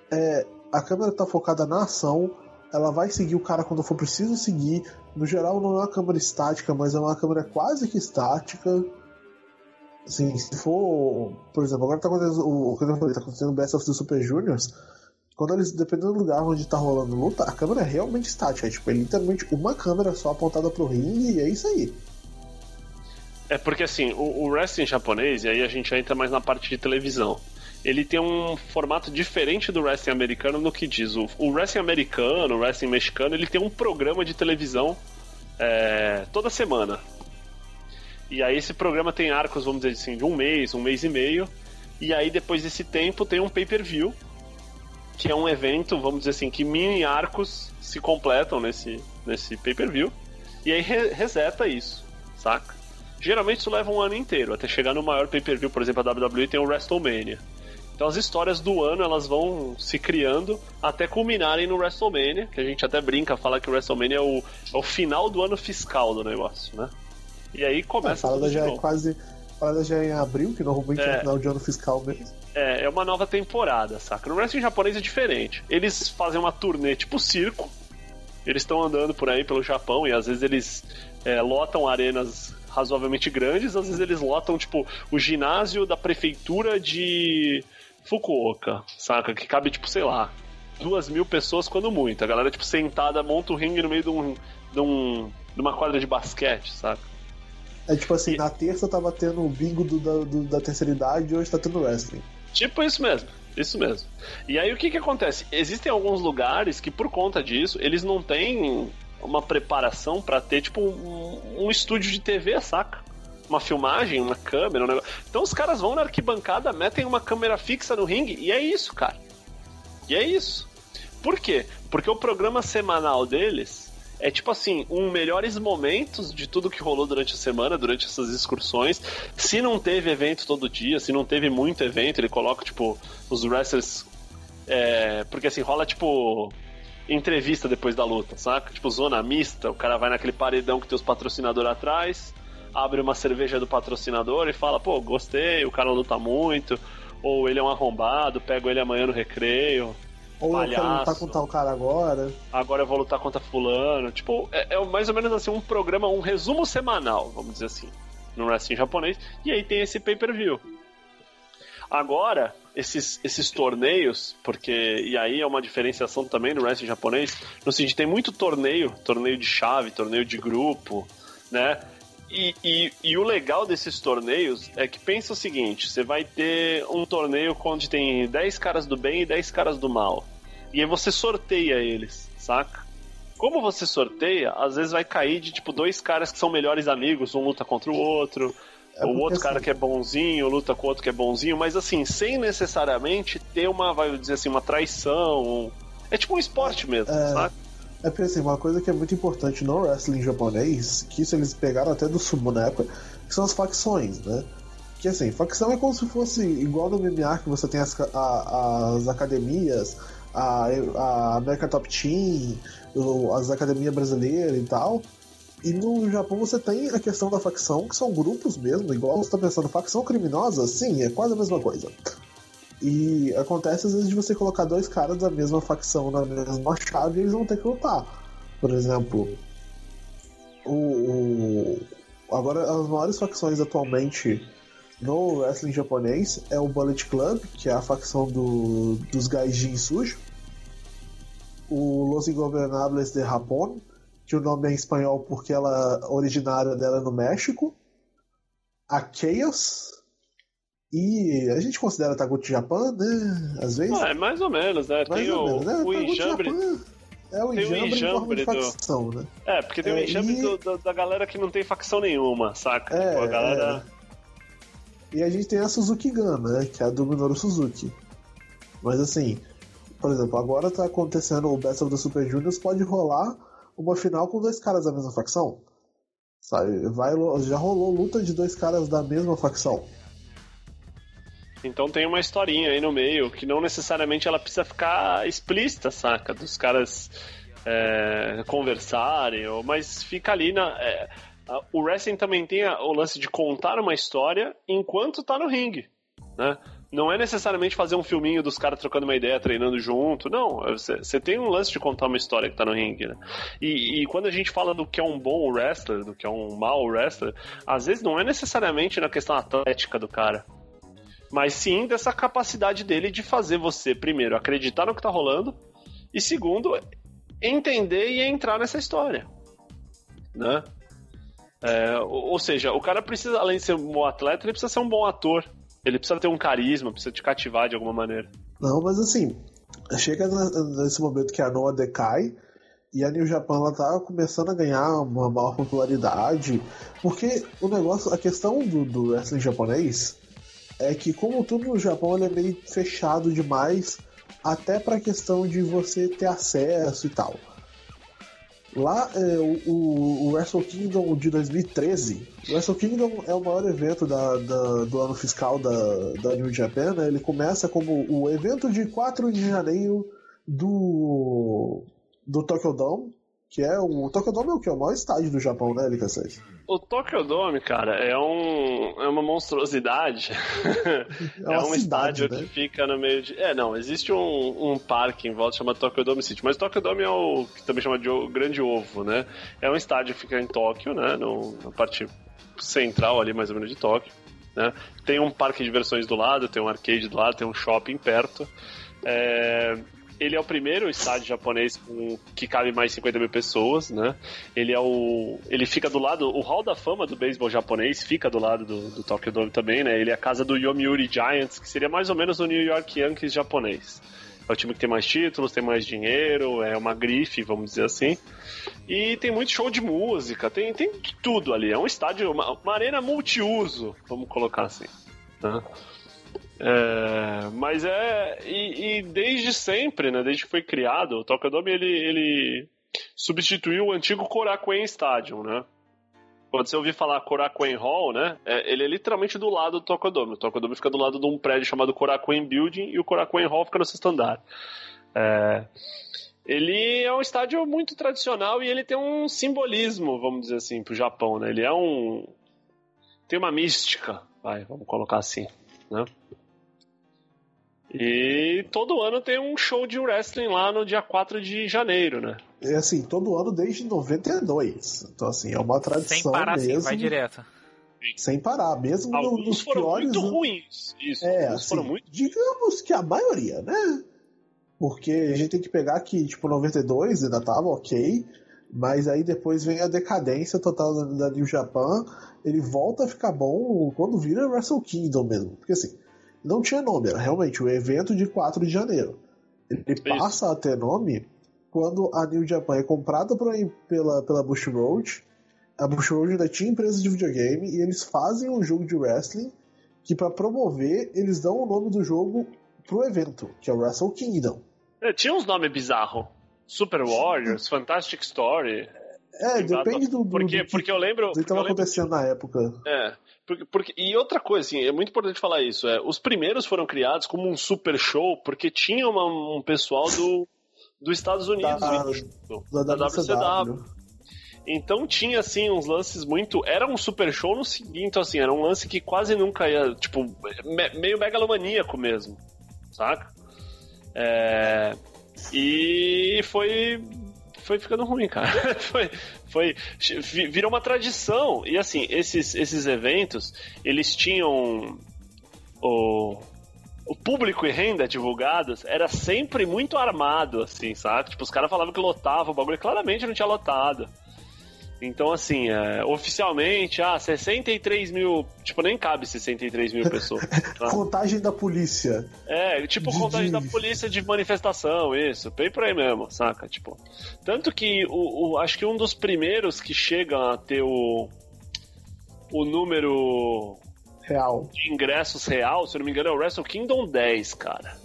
É, a câmera está focada na ação, ela vai seguir o cara quando for preciso seguir. No geral, não é uma câmera estática, mas é uma câmera quase que estática. Assim, se for, por exemplo, agora tá acontecendo o que eu falei, tá acontecendo o Best of the Super Juniors. Quando eles, dependendo do lugar onde tá rolando luta, a câmera é realmente estática. É, tipo, é literalmente uma câmera só apontada pro ringue e é isso aí.
É porque assim, o, o wrestling japonês, e aí a gente entra mais na parte de televisão ele tem um formato diferente do wrestling americano no que diz. O, o wrestling americano, o wrestling mexicano, ele tem um programa de televisão é, toda semana. E aí esse programa tem arcos, vamos dizer assim, de um mês, um mês e meio. E aí depois desse tempo tem um pay-per-view, que é um evento, vamos dizer assim, que mini arcos se completam nesse, nesse pay-per-view. E aí re reseta isso, saca? Geralmente isso leva um ano inteiro, até chegar no maior pay-per-view, por exemplo, a WWE tem o WrestleMania. Então as histórias do ano elas vão se criando até culminarem no WrestleMania, que a gente até brinca, fala que o WrestleMania é o, é o final do ano fiscal do negócio, né? E aí começa.
É, a parada já é quase. A parada já é em abril, que normalmente é, é final de ano fiscal mesmo.
É, é uma nova temporada, saca? No wrestling japonês é diferente. Eles fazem uma turnê tipo circo. Eles estão andando por aí pelo Japão e às vezes eles é, lotam arenas razoavelmente grandes, às vezes eles lotam, tipo, o ginásio da prefeitura de Fukuoka, saca? Que cabe, tipo, sei lá, duas mil pessoas quando muito. A galera, tipo, sentada, monta o ringue no meio de, um, de, um, de uma quadra de basquete, saca?
É tipo assim, e... na terça tava tendo o bingo do, da, do, da terceira idade e hoje tá tendo wrestling.
Tipo isso mesmo. Isso mesmo. E aí o que que acontece? Existem alguns lugares que por conta disso, eles não têm uma preparação para ter tipo um, um, estúdio de TV, saca? Uma filmagem, uma câmera, um negócio. Então os caras vão na arquibancada, metem uma câmera fixa no ringue e é isso, cara. E é isso. Por quê? Porque o programa semanal deles é tipo assim, um melhores momentos de tudo que rolou durante a semana, durante essas excursões. Se não teve evento todo dia, se não teve muito evento, ele coloca, tipo, os wrestlers. É, porque assim, rola tipo. Entrevista depois da luta, saca? Tipo, zona mista, o cara vai naquele paredão que tem os patrocinadores atrás, abre uma cerveja do patrocinador e fala, pô, gostei, o cara luta muito, ou ele é um arrombado, pego ele amanhã no recreio.
Ou palhaço, eu quero lutar com tal cara agora.
Agora eu vou lutar contra fulano. Tipo, é, é mais ou menos assim um programa, um resumo semanal, vamos dizer assim, no wrestling japonês. E aí tem esse pay-per-view. Agora, esses, esses torneios, porque. E aí é uma diferenciação também no wrestling japonês, no sentido, tem muito torneio, torneio de chave, torneio de grupo, né? E, e, e, o legal desses torneios é que pensa o seguinte: você vai ter um torneio onde tem 10 caras do bem e 10 caras do mal. E aí você sorteia eles, saca? Como você sorteia, às vezes vai cair de tipo dois caras que são melhores amigos, um luta contra o outro, é o outro cara assim... que é bonzinho luta com o outro que é bonzinho, mas assim, sem necessariamente ter uma, vai dizer assim, uma traição. É tipo um esporte mesmo, é... saca?
É porque assim, uma coisa que é muito importante no wrestling japonês, que isso eles pegaram até do sumo na época, que são as facções, né? Que assim, facção é como se fosse igual no MMA que você tem as, a, as academias, a, a American Top Team, as academias brasileiras e tal. E no Japão você tem a questão da facção, que são grupos mesmo, igual você tá pensando, facção criminosa, sim, é quase a mesma coisa. E acontece às vezes de você colocar dois caras da mesma facção na mesma chave e eles vão ter que lutar. Por exemplo, o, o, agora as maiores facções atualmente no wrestling japonês é o Bullet Club, que é a facção do, dos gaijin sujo. O Los Ingobernables de Japón, que o nome é em espanhol porque ela originária dela é no México. A Chaos, e a gente considera Taguchi Japan, né? Às vezes.
Ah, é mais ou menos, né? Mais tem o, menos, né? o enjambre.
É o enjambre, enjambre em forma de facção, né?
É, porque tem é, o enjambre e... do, do, da galera que não tem facção nenhuma, saca? É, tipo, a galera.
E a gente tem a Suzuki Gun, né? Que é a do Minoru Suzuki. Mas assim, por exemplo, agora tá acontecendo o Best of the Super Juniors, pode rolar uma final com dois caras da mesma facção. Sabe? Vai, já rolou luta de dois caras da mesma facção.
Então tem uma historinha aí no meio que não necessariamente ela precisa ficar explícita, saca? Dos caras é, conversarem, mas fica ali na. É, o wrestling também tem o lance de contar uma história enquanto tá no ringue, né? Não é necessariamente fazer um filminho dos caras trocando uma ideia, treinando junto. Não, você tem um lance de contar uma história que tá no ringue, né? E, e, quando a gente fala do que é um bom wrestler, do que é um mau wrestler, às vezes não é necessariamente na questão atlética do cara. Mas sim dessa capacidade dele de fazer você, primeiro, acreditar no que tá rolando, e segundo, entender e entrar nessa história. Né? É, ou seja, o cara precisa, além de ser um bom atleta, ele precisa ser um bom ator. Ele precisa ter um carisma, precisa te cativar de alguma maneira.
Não, mas assim, chega nesse momento que a Noah decai e a New Japan ela tá começando a ganhar uma maior popularidade, porque o negócio, a questão do, do wrestling japonês é que como tudo no Japão ele é meio fechado demais, até para a questão de você ter acesso e tal. Lá, é, o, o, Wrestle Kingdom de 2013, o Wrestle Kingdom é o maior evento da, da, do ano fiscal da, da New Japan, né? Ele começa como o evento de 4 de janeiro do, do Tokyo Dome, que é o, o Tokyo Dome é o que? É o maior estádio do Japão, né, LK6?
O Tokyo Dome, cara, é, um, é uma monstruosidade. É, é um cidade, estádio né? que fica no meio de. É, não, existe um, um parque em volta chamado Tokyo Dome City, mas Tokyo Dome é o que também chama de Grande Ovo, né? É um estádio que fica em Tóquio, né? No, na parte central ali, mais ou menos, de Tóquio. Né? Tem um parque de diversões do lado, tem um arcade do lado, tem um shopping perto. É, ele é o primeiro estádio japonês com, que cabe mais 50 mil pessoas, né? Ele é o. Ele fica do lado. O Hall da Fama do beisebol japonês fica do lado do, do Tokyo Dome também, né? Ele é a casa do Yomiuri Giants, que seria mais ou menos o New York Yankees japonês. É o time que tem mais títulos, tem mais dinheiro, é uma grife, vamos dizer assim. E tem muito show de música, tem, tem tudo ali. É um estádio, uma, uma arena multiuso, vamos colocar assim. Né? É, mas é. E, e, desde sempre, né? Desde que foi criado, o Tokyo Dome ele, ele substituiu o antigo Korakuen Stadium, né? Quando você ouvir falar Korakuen Hall, né? É, ele é literalmente do lado do Tokyo Dome. O Tokyo Dome fica do lado de um prédio chamado Korakuen Building e o Korakuen Hall fica no sexto andar. É, ele é um estádio muito tradicional e ele tem um simbolismo, vamos dizer assim, pro Japão, né? Ele é um. tem uma mística, vai, vamos colocar assim, né? E todo ano tem um show de wrestling lá no dia 4 de janeiro, né?
É assim, todo ano desde 92. Então, assim, é uma tradição Sem parar, mesmo. Sim,
vai direto.
Sem parar, mesmo
Alguns
nos
foram
piores...
muito ruins. Isso,
é, assim, foram muito... digamos que a maioria, né? Porque a gente tem que pegar que, tipo, 92 ainda tava ok, mas aí depois vem a decadência total da New Japan, ele volta a ficar bom quando vira Wrestle Kingdom mesmo. Porque assim, não tinha nome, era realmente o evento de 4 de janeiro. Ele passa Isso. a ter nome quando a New Japan é comprada pela, pela Bush Road. A Bush Road ainda tinha empresa de videogame e eles fazem um jogo de wrestling que, para promover, eles dão o nome do jogo pro evento, que é o Wrestle Kingdom.
É, tinha uns nomes bizarros. Super Warriors, Fantastic Story.
É, depende do, do,
porque,
do
porque eu lembro.
O que estava acontecendo na época.
É. Porque, porque, e outra coisa, assim, é muito importante falar isso. É, os primeiros foram criados como um super show porque tinha uma, um pessoal do, dos Estados Unidos
da, da, da WCW.
Então tinha assim uns lances muito. Era um super show no seguinte, assim, era um lance que quase nunca ia. Tipo, me, meio megalomaníaco mesmo. Saca? É, e foi foi ficando ruim, cara. foi, foi, virou uma tradição. E assim, esses, esses eventos, eles tinham o, o público e renda divulgados era sempre muito armado, assim, sabe? Tipo, os caras falavam que lotava o bagulho, claramente não tinha lotado. Então, assim, é, oficialmente, ah, 63 mil. Tipo, nem cabe 63 mil pessoas.
Tá? contagem da polícia.
É, tipo, de, contagem de... da polícia de manifestação, isso. Bem por aí mesmo, saca? Tipo. Tanto que o, o, acho que um dos primeiros que chega a ter o. O número
real.
de ingressos real, se eu não me engano, é o Wrestle Kingdom 10, cara.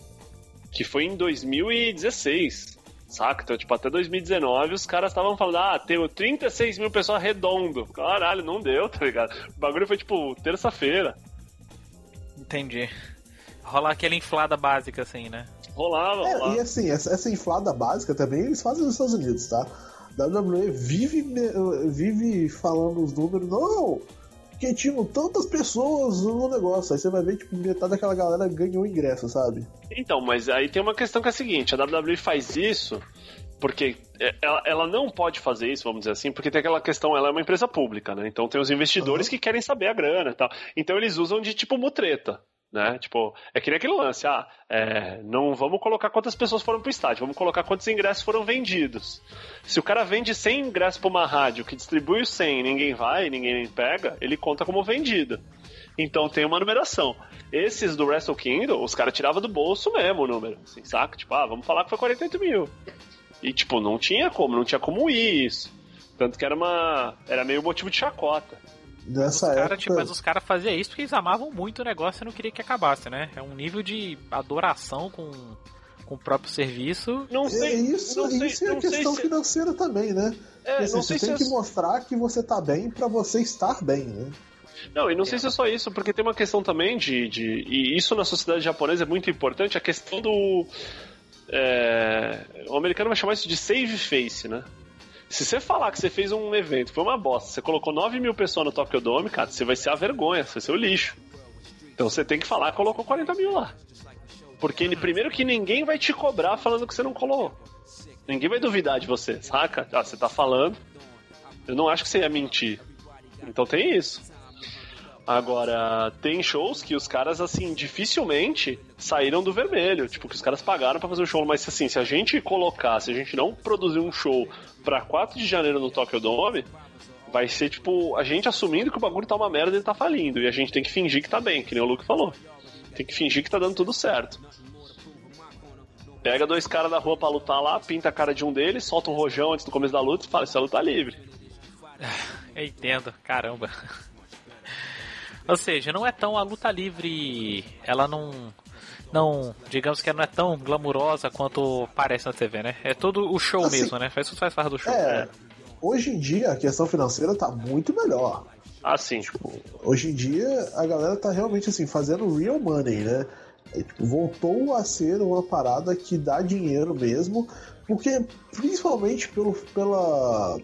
Que foi em 2016. Saca? Então, tipo, até 2019 os caras estavam falando, ah, tem 36 mil pessoas redondo. Caralho, não deu, tá ligado? O bagulho foi, tipo, terça-feira.
Entendi. Rolar aquela inflada básica, assim, né?
Rolava,
É,
rolava.
e assim, essa, essa inflada básica também eles fazem nos Estados Unidos, tá? WWE vive, me- vive falando os números, não, porque tinham tantas pessoas no negócio. Aí você vai ver, tipo, metade daquela galera ganhou ingresso, sabe?
Então, mas aí tem uma questão que é a seguinte: a WWE faz isso porque é, ela, ela não pode fazer isso, vamos dizer assim, porque tem aquela questão, ela é uma empresa pública, né? Então tem os investidores que querem saber a grana e tal. Então eles usam de tipo mutreta. Né? Tipo, é que nem aquele lance, ah, é, não vamos colocar quantas pessoas foram pro estádio, vamos colocar quantos ingressos foram vendidos. Se o cara vende 100 ingressos pra uma rádio que distribui os 100 e ninguém vai, ninguém pega, ele conta como vendido. Então tem uma numeração. Esses do Wrestle Kingdom, os caras tiravam do bolso mesmo o número, assim, saca? Tipo, ah, vamos falar que foi 48 mil. E, tipo, não tinha como, não tinha como ir isso. Tanto que era uma. Era meio motivo de chacota.
Nessa
Os cara,
época.
tipo, mas os caras faziam isso porque eles amavam muito o negócio e não queria que acabasse, né? É um nível de adoração com, com o próprio serviço.
Não
É
sei.
isso,
não sei,
isso é a
não sei
questão
se-
financeira também, né?
É,
assim,
não
você
sei
tem
se
que
é-
mostrar que você tá bem pra você estar bem, né?
Não, e não sei se é só isso, porque tem uma questão também de, de. E isso na sociedade japonesa é muito importante, a questão do. é, o americano vai chamar isso de save face, né? Se você falar que você fez um evento, foi uma bosta, você colocou 9 mil pessoas no Tokyo Dome, cara, você vai ser a vergonha, você vai ser o lixo. Então você tem que falar que colocou 40 mil lá. Porque primeiro que ninguém vai te cobrar falando que você não colou. Ninguém vai duvidar de você, saca? Ah, você tá falando. Eu não acho que você ia mentir. Então tem isso. Agora, tem shows que os caras, assim, dificilmente saíram do vermelho. Tipo, que os caras pagaram pra fazer o show. Mas, assim, se a gente colocar, se a gente não produzir um show pra 4 de janeiro no Tokyo Dome, vai ser, tipo, a gente assumindo que o bagulho tá uma merda e ele tá falindo. E a gente tem que fingir que tá bem, que nem o Luke falou. Tem que fingir que tá dando tudo certo. Pega dois caras da rua pra lutar lá, pinta a cara de um deles, solta um rojão antes do começo da luta e fala, é luta livre.
Eu entendo, caramba. Ou seja, não é tão a luta livre, ela não não, digamos que ela não é tão glamurosa quanto parece na TV, né? É todo o show
Assim,
mesmo, né? Faz isso faz parte do show.
É, hoje em dia a questão financeira tá muito melhor.
Assim,
Hoje em dia a galera tá realmente assim, fazendo real money, né? É, tipo, voltou a ser uma parada que dá dinheiro mesmo, porque principalmente pelo, pela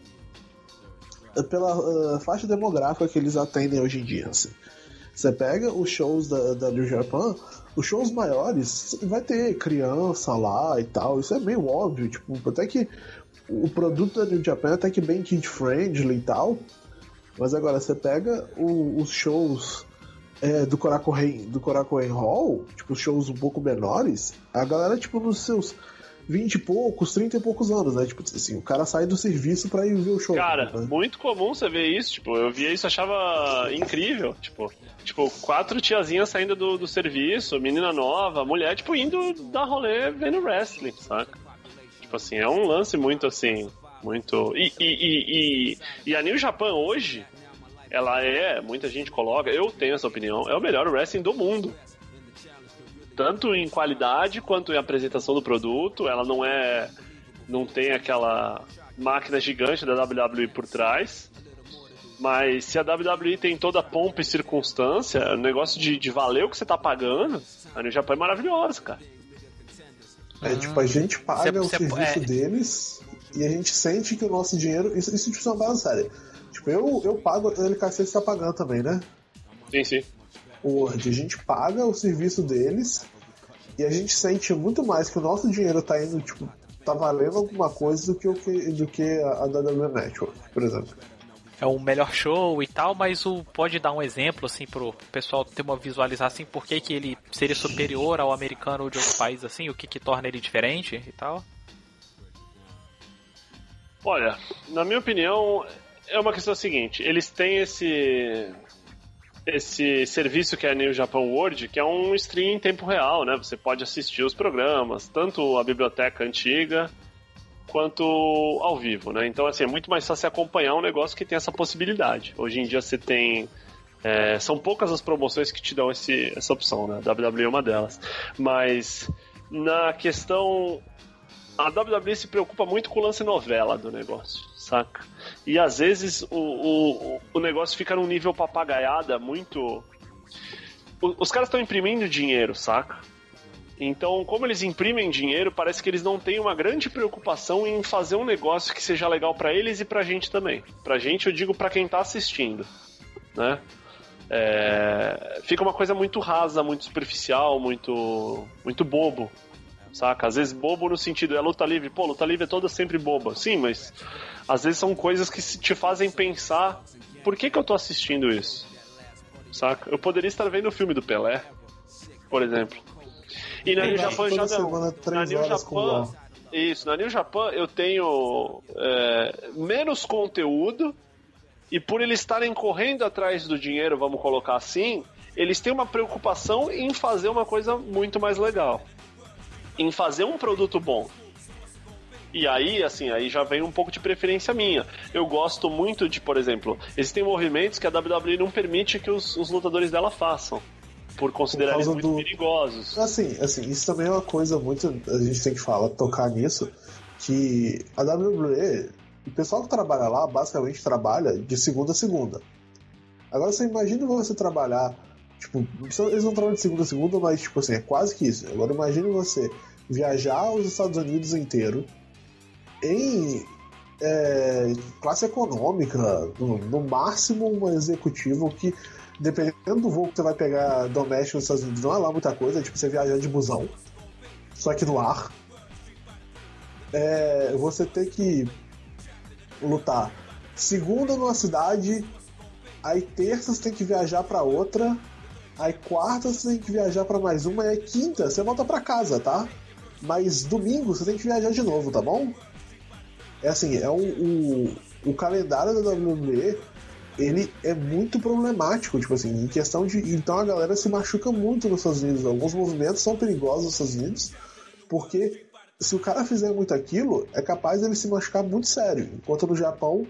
pela ah, faixa demográfica que eles atendem hoje em dia. assim. Você pega os shows da, da New Japan, os shows maiores, vai ter criança lá e tal, isso é meio óbvio, tipo, até que o produto da New Japan é até que bem kid friendly e tal, mas agora você pega o- os shows é, do Korakuen do Korakuen Hall, tipo, shows um pouco menores, a galera, tipo, nos seus 20 e poucos, 30 e poucos anos, né? Tipo assim, o cara sai do serviço pra ir ver o show.
Cara,
né?
muito comum você ver isso, tipo, eu via isso, achava incrível, tipo, tipo, quatro tiazinhas saindo do, do serviço, menina nova, mulher, tipo, indo dar rolê vendo wrestling, saca? Tipo assim, é um lance muito assim, muito... E, e, e, e, e a New Japan hoje, ela é, muita gente coloca, eu tenho essa opinião, é o melhor wrestling do mundo. Tanto em qualidade quanto em apresentação do produto, ela não é... não tem aquela máquina gigante da WWE por trás. Mas se a WWE tem toda a pompa e circunstância, o negócio de, de valer o que você tá pagando, a New Japan é maravilhosa, cara.
É tipo, a gente paga
Cê-
o
cê-
serviço
é.
deles e a gente sente que o nosso dinheiro. Isso, isso tipo, é uma parada séria. Tipo, eu, eu pago, o LKC tá pagando também, né?
Sim, sim.
O Word, a gente paga o serviço deles e a gente sente muito mais que o nosso dinheiro tá indo, tipo, tá valendo alguma coisa do que, o que, do que a, a WWE Network, por exemplo.
É o melhor show e tal, mas o pode dar um exemplo assim pro pessoal ter uma visualização assim, por que, que ele seria superior ao americano ou de outro país assim, o que que torna ele diferente e tal?
Olha, na minha opinião, é uma questão seguinte: eles têm esse esse serviço que é a New Japan World, que é um stream em tempo real, né? Você pode assistir os programas, tanto a biblioteca antiga quanto ao vivo, né? Então, assim, é muito mais fácil acompanhar um negócio que tem essa possibilidade. Hoje em dia você tem É, são poucas as promoções que te dão esse, essa opção, né? WWE é uma delas. Mas na questão. A WWE se preocupa muito com o lance novela do negócio, saca? E às vezes o, o, o negócio fica num nível papagaiada muito. os caras estão imprimindo dinheiro, saca? Então, como eles imprimem dinheiro, parece que eles não têm uma grande preocupação em fazer um negócio que seja legal para eles e pra gente também. Pra gente, eu digo para quem tá assistindo, né? É... Fica uma coisa muito rasa, muito superficial, muito muito bobo, saca? Às vezes bobo no sentido, é luta livre. Pô, luta livre é toda sempre boba. Sim, mas às vezes são coisas que te fazem pensar por que, que eu tô assistindo isso, saca? Eu poderia estar vendo o filme do Pelé, por exemplo. E na New Japan já não. Na New Japan, isso, na New Japan eu tenho é, menos conteúdo e por eles estarem correndo atrás do dinheiro, vamos colocar assim, eles têm uma preocupação em fazer uma coisa muito mais legal. Em fazer um produto bom. E aí, assim, aí já vem um pouco de preferência minha. Eu gosto muito de, por exemplo, existem movimentos que a WWE não permite que os, os lutadores dela façam por considerar eles muito do... perigosos.
Assim, assim, isso também é uma coisa muito. A gente tem que falar, tocar nisso, que a WWE, o pessoal que trabalha lá, basicamente trabalha de segunda a segunda. Agora você imagina você trabalhar. Tipo, eles não trabalham de segunda a segunda, mas tipo assim, é quase que isso. Agora imagine você viajar aos Estados Unidos inteiro em é, classe econômica, no, no máximo um executivo que dependendo do voo que você vai pegar doméstico nos Estados Unidos, não é lá muita coisa, é tipo você viajar de busão, só que no ar. É, você ter que lutar segunda numa cidade, aí terça você tem que viajar para outra, aí quarta você tem que viajar para mais uma, e aí quinta você volta para casa, tá? Mas domingo você tem que viajar de novo, tá bom? É assim, é o, o, o calendário da WWE ele é muito problemático, tipo assim, em questão de. Então a galera se machuca muito nos Estados Unidos. Alguns movimentos são perigosos nos Estados Unidos, porque se o cara fizer muito aquilo, é capaz dele se machucar muito sério. Enquanto no Japão,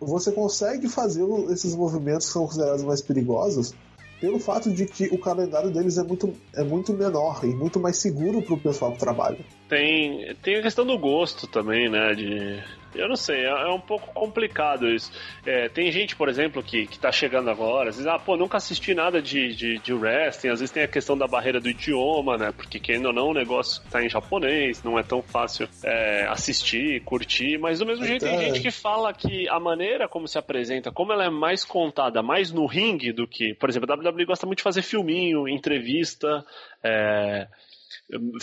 você consegue fazer esses movimentos que são considerados mais perigosos pelo fato de que o calendário deles é muito, é muito menor e muito mais seguro para o pessoal que trabalha.
Tem, tem a questão do gosto também, né? De, eu não sei, é, é um pouco complicado isso. É, tem gente, por exemplo, que, que tá chegando agora, às vezes, ah, pô, nunca assisti nada de, de, de wrestling, às vezes tem a questão da barreira do idioma, né? Porque querendo ou não, o negócio tá em japonês, não é tão fácil é, assistir, curtir, mas do mesmo jeito tem gente que fala que a maneira como se apresenta, como ela é mais contada, mais no ringue do que, por exemplo, a WWE gosta muito de fazer filminho, entrevista, é,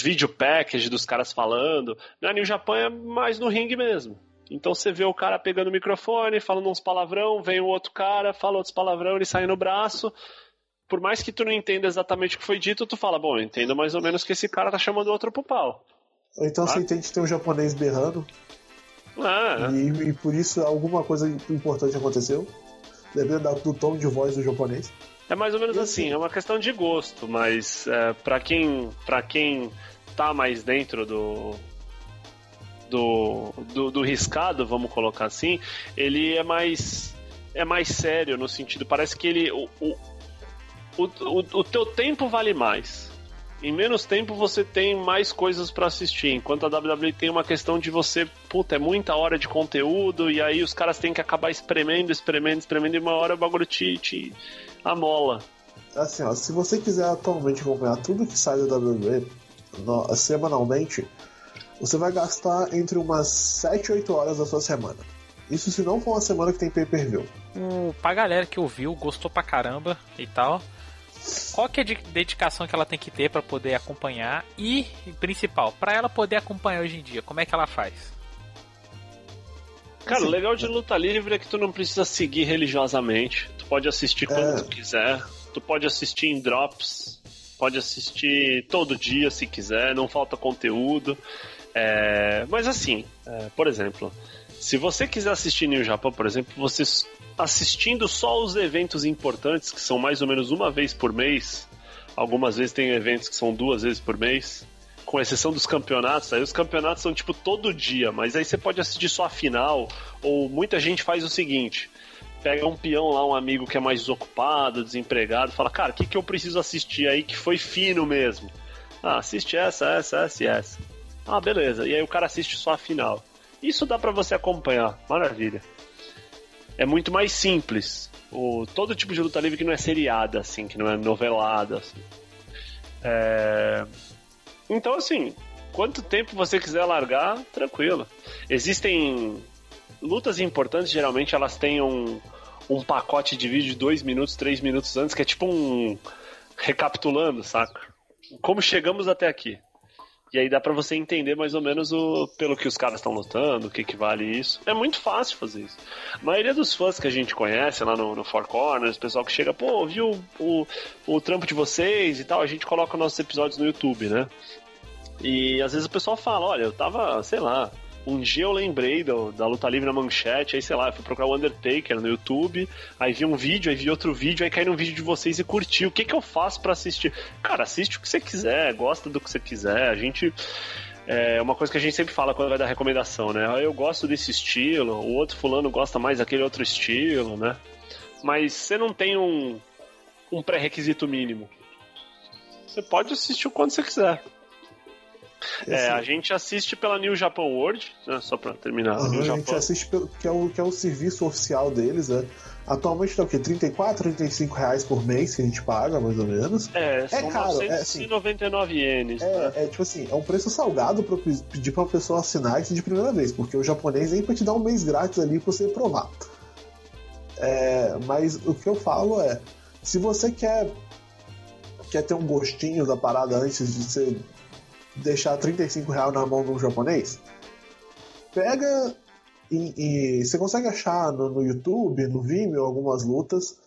vídeo package dos caras falando. Na New Japan é mais no ringue mesmo. Então você vê o cara pegando o microfone, falando uns palavrão, vem o outro cara, fala outros palavrão, ele sai no braço. Por mais que tu não entenda exatamente o que foi dito, tu fala, bom, eu entendo mais ou menos que esse cara tá chamando o outro pro pau.
Então ah? você entende que tem um japonês berrando. Ah. E, e, por isso alguma coisa importante aconteceu. Dependendo do tom de voz do japonês.
É mais ou menos assim, assim, é uma questão de gosto, mas é, para quem para quem tá mais dentro do, do, do, do riscado, vamos colocar assim, ele é mais é mais sério no sentido, parece que ele o, o, o, o teu tempo vale mais. Em menos tempo você tem mais coisas para assistir, enquanto a WWE tem uma questão de você, puta, é muita hora de conteúdo e aí os caras têm que acabar espremendo, espremendo, espremendo e uma hora o bagulho te, te amola.
Assim, ó, se você quiser atualmente acompanhar tudo que sai da WWE no, semanalmente, você vai gastar entre umas 7 e 8 horas da sua semana. Isso se não for uma semana que tem pay-per-view.
Pra galera que ouviu, gostou pra caramba e tal. Qual que é a dedicação que ela tem que ter para poder acompanhar? E, principal, para ela poder acompanhar hoje em dia, como é que ela faz?
Cara, o legal de luta livre é que tu não precisa seguir religiosamente. Tu pode assistir quando é... tu quiser. Tu pode assistir em drops. Pode assistir todo dia se quiser. Não falta conteúdo. É, mas assim, é, por exemplo, se você quiser assistir New Japan, por exemplo, você assistindo só os eventos importantes, que são mais ou menos uma vez por mês, algumas vezes tem eventos que são duas vezes por mês, com exceção dos campeonatos, aí os campeonatos são tipo todo dia, mas aí você pode assistir só a final, ou muita gente faz o seguinte. pega um peão lá, um amigo que é mais desocupado, desempregado, fala, cara, o que, que eu preciso assistir aí que foi fino mesmo? Ah, assiste essa, essa, essa e essa. Ah, beleza. E aí o cara assiste só a final. Isso dá para você acompanhar. Maravilha. É muito mais simples. O, todo tipo de luta livre que não é seriada, assim, que não é novelada, assim. É... Então, assim, quanto tempo você quiser largar, tranquilo. Existem lutas importantes, geralmente elas têm um, um pacote de vídeo de dois minutos, três minutos antes, que é tipo um. recapitulando, saca? Como chegamos até aqui. E aí dá para você entender mais ou menos o pelo que os caras estão lutando, o que, que vale isso. É muito fácil fazer isso. A maioria dos fãs que a gente conhece lá no, no Four Corners, o pessoal que chega, pô, viu o, o, o trampo de vocês e tal, a gente coloca nossos episódios no YouTube, né? E às vezes o pessoal fala, olha, eu tava, sei lá, um dia eu lembrei do, da luta livre na manchete, aí sei lá, fui procurar o Undertaker no YouTube, aí vi um vídeo, aí vi outro vídeo, aí caí num vídeo de vocês e curti. O que que eu faço para assistir? Cara, assiste o que você quiser, gosta do que você quiser. A gente. É uma coisa que a gente sempre fala quando vai dar recomendação, né? Eu gosto desse estilo, o outro fulano gosta mais daquele outro estilo, né? Mas você não tem um, um pré-requisito mínimo. Você pode assistir o quando você quiser. É, a gente assiste pela New Japan World, né, só pra terminar.
Uhum, a gente assiste pelo, que, é o, que é o serviço oficial deles, né? Atualmente tá o quê? 34, 35 reais por mês que a gente paga, mais ou menos.
É, são é caro. É, assim, ienes.
É, né? é, tipo assim, é um preço salgado pra pedir pra uma pessoa assinar isso de primeira vez, porque o japonês nem pra te dar um mês grátis ali pra você provar. É, mas o que eu falo é, se você quer quer ter um gostinho da parada antes de ser deixar 35 reais na mão de um japonês, pega e, e você consegue achar no, no, YouTube, no Vimeo, algumas lutas.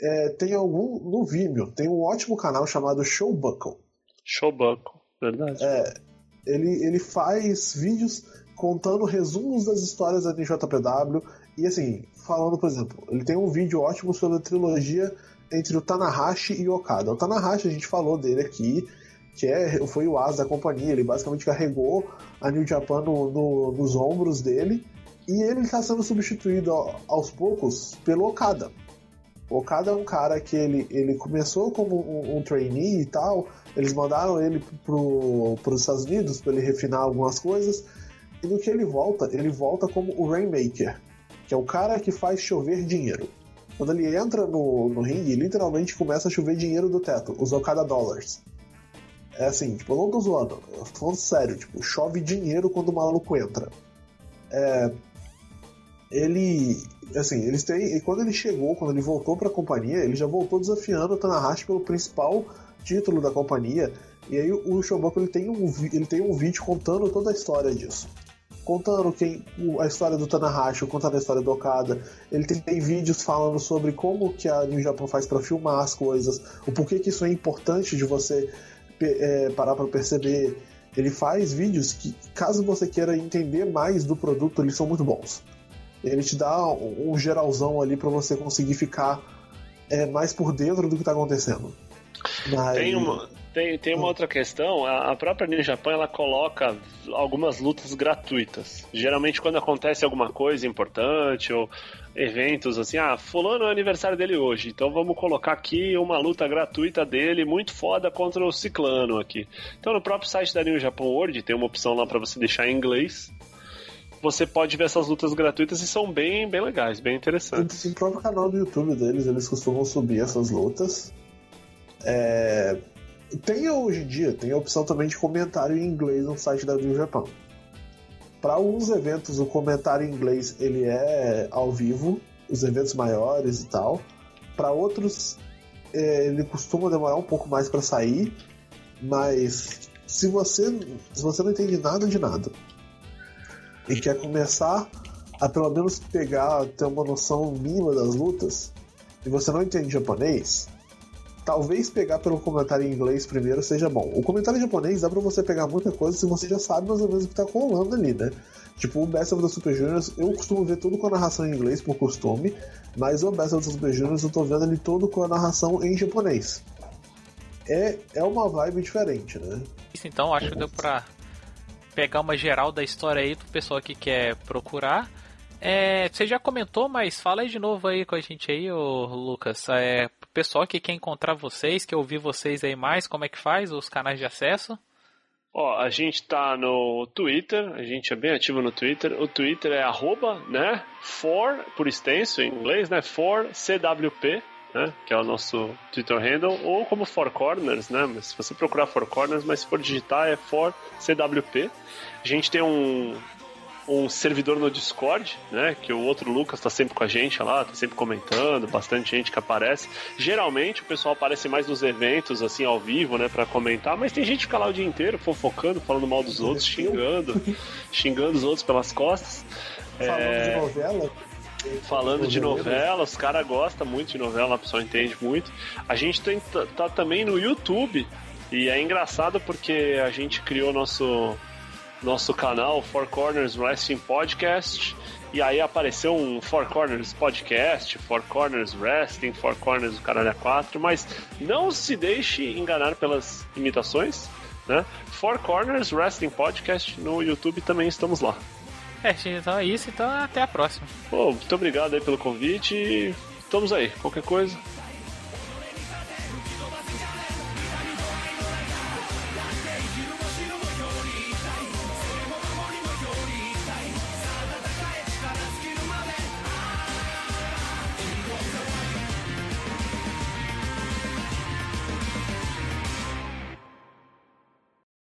É, tem algum no Vimeo, tem um ótimo canal chamado Showbuckle.
Showbuckle, verdade.
É, ele, ele faz vídeos contando resumos das histórias da NJPW e assim, falando, por exemplo, ele tem um vídeo ótimo sobre a trilogia entre o Tanahashi e o Okada. O Tanahashi a gente falou dele aqui, que é, foi o as da companhia. Ele basicamente carregou a New Japan no, no, nos ombros dele e ele está sendo substituído aos poucos pelo Okada. O Okada é um cara que ele, ele começou como um, um trainee e tal, eles mandaram ele para os Estados Unidos para ele refinar algumas coisas, e no que ele volta, ele volta como o Rainmaker, que é o cara que faz chover dinheiro. Quando ele entra no, no ringue, literalmente começa a chover dinheiro do teto, os Okada Dollars. É assim, tipo, eu não tô zoando, eu tô falando sério, tipo, chove dinheiro quando o maluco entra. É, ele, assim, eles têm, e quando ele chegou, quando ele voltou para a companhia, ele já voltou desafiando o Tanahashi pelo principal título da companhia. E aí o Shoboku ele tem um ele tem um vídeo contando toda a história disso. Contando quem a história do Tanahashi, contando a história do Okada. Ele tem, tem vídeos falando sobre como que a New Japan faz para filmar as coisas, o porquê que isso é importante de você é, parar para perceber. Ele faz vídeos que, caso você queira entender mais do produto, eles são muito bons. Ele te dá um geralzão ali para você conseguir ficar é, mais por dentro do que está acontecendo.
Mas... Tem uma, tem, tem uma outra questão, a, própria New Japan ela coloca algumas lutas gratuitas. Geralmente quando acontece alguma coisa importante ou eventos assim, ah, fulano é aniversário dele hoje, então vamos colocar aqui uma luta gratuita dele, muito foda contra o Ciclano aqui. Então no próprio site da New Japan World tem uma opção lá para você deixar em inglês. Você pode ver essas lutas gratuitas e são bem, bem legais, bem interessantes.
No próprio canal do YouTube deles, eles costumam subir essas lutas. É... Tem hoje em dia, tem a opção também de comentário em inglês no site da New Japan. Para alguns eventos, o comentário em inglês ele é ao vivo, os eventos maiores e tal. Para outros, é, ele costuma demorar um pouco mais para sair, mas se você, se você não entende nada de nada e quer começar a pelo menos pegar, ter uma noção mínima das lutas, e você não entende japonês, talvez pegar pelo comentário em inglês primeiro seja bom. O comentário em japonês dá pra você pegar muita coisa se você já sabe mais ou menos o que tá rolando ali, né? Tipo, o Best of the Super Juniors, eu costumo ver tudo com a narração em inglês por costume, mas o Best of the Super Juniors eu tô vendo ele todo com a narração em japonês. É, é uma vibe diferente, né?
Isso então, acho que deu pra pegar uma geral da história aí pro pessoal que quer procurar. É, você já comentou, mas fala aí de novo aí com a gente aí, ô Lucas. É, pessoal que quer encontrar vocês, quer ouvir vocês aí mais, como é que faz? Os canais de acesso?
Ó, a gente tá no Twitter, a gente é bem ativo no Twitter. O Twitter é arroba, né? For, por extenso em inglês, né? For CWP, né? Que é o nosso Twitter handle, ou como Four Corners, né? Mas se você procurar Four Corners, mas se for digitar é For CWP. A gente tem um, um servidor no Discord, né? Que o outro Lucas tá sempre com a gente lá, tá sempre comentando, bastante gente que aparece. Geralmente o pessoal aparece mais nos eventos, assim, ao vivo, né? Pra comentar, mas tem gente que fica lá o dia inteiro fofocando, falando mal dos outros, xingando, xingando os outros pelas costas.
Falando é... de novela.
Falando de novela, os caras gostam muito de novela, a pessoa entende muito. A gente tem, tá, tá também no YouTube, e é engraçado porque a gente criou nosso nosso canal Four Corners Wrestling Podcast. E aí apareceu um Four Corners Podcast, Four Corners Wrestling, Four Corners do Caralho 4, mas não se deixe enganar pelas imitações, né? Four Corners Wrestling Podcast no YouTube também estamos lá.
É, então é isso, então até a próxima.
Pô, muito obrigado aí pelo convite e estamos aí. Qualquer coisa,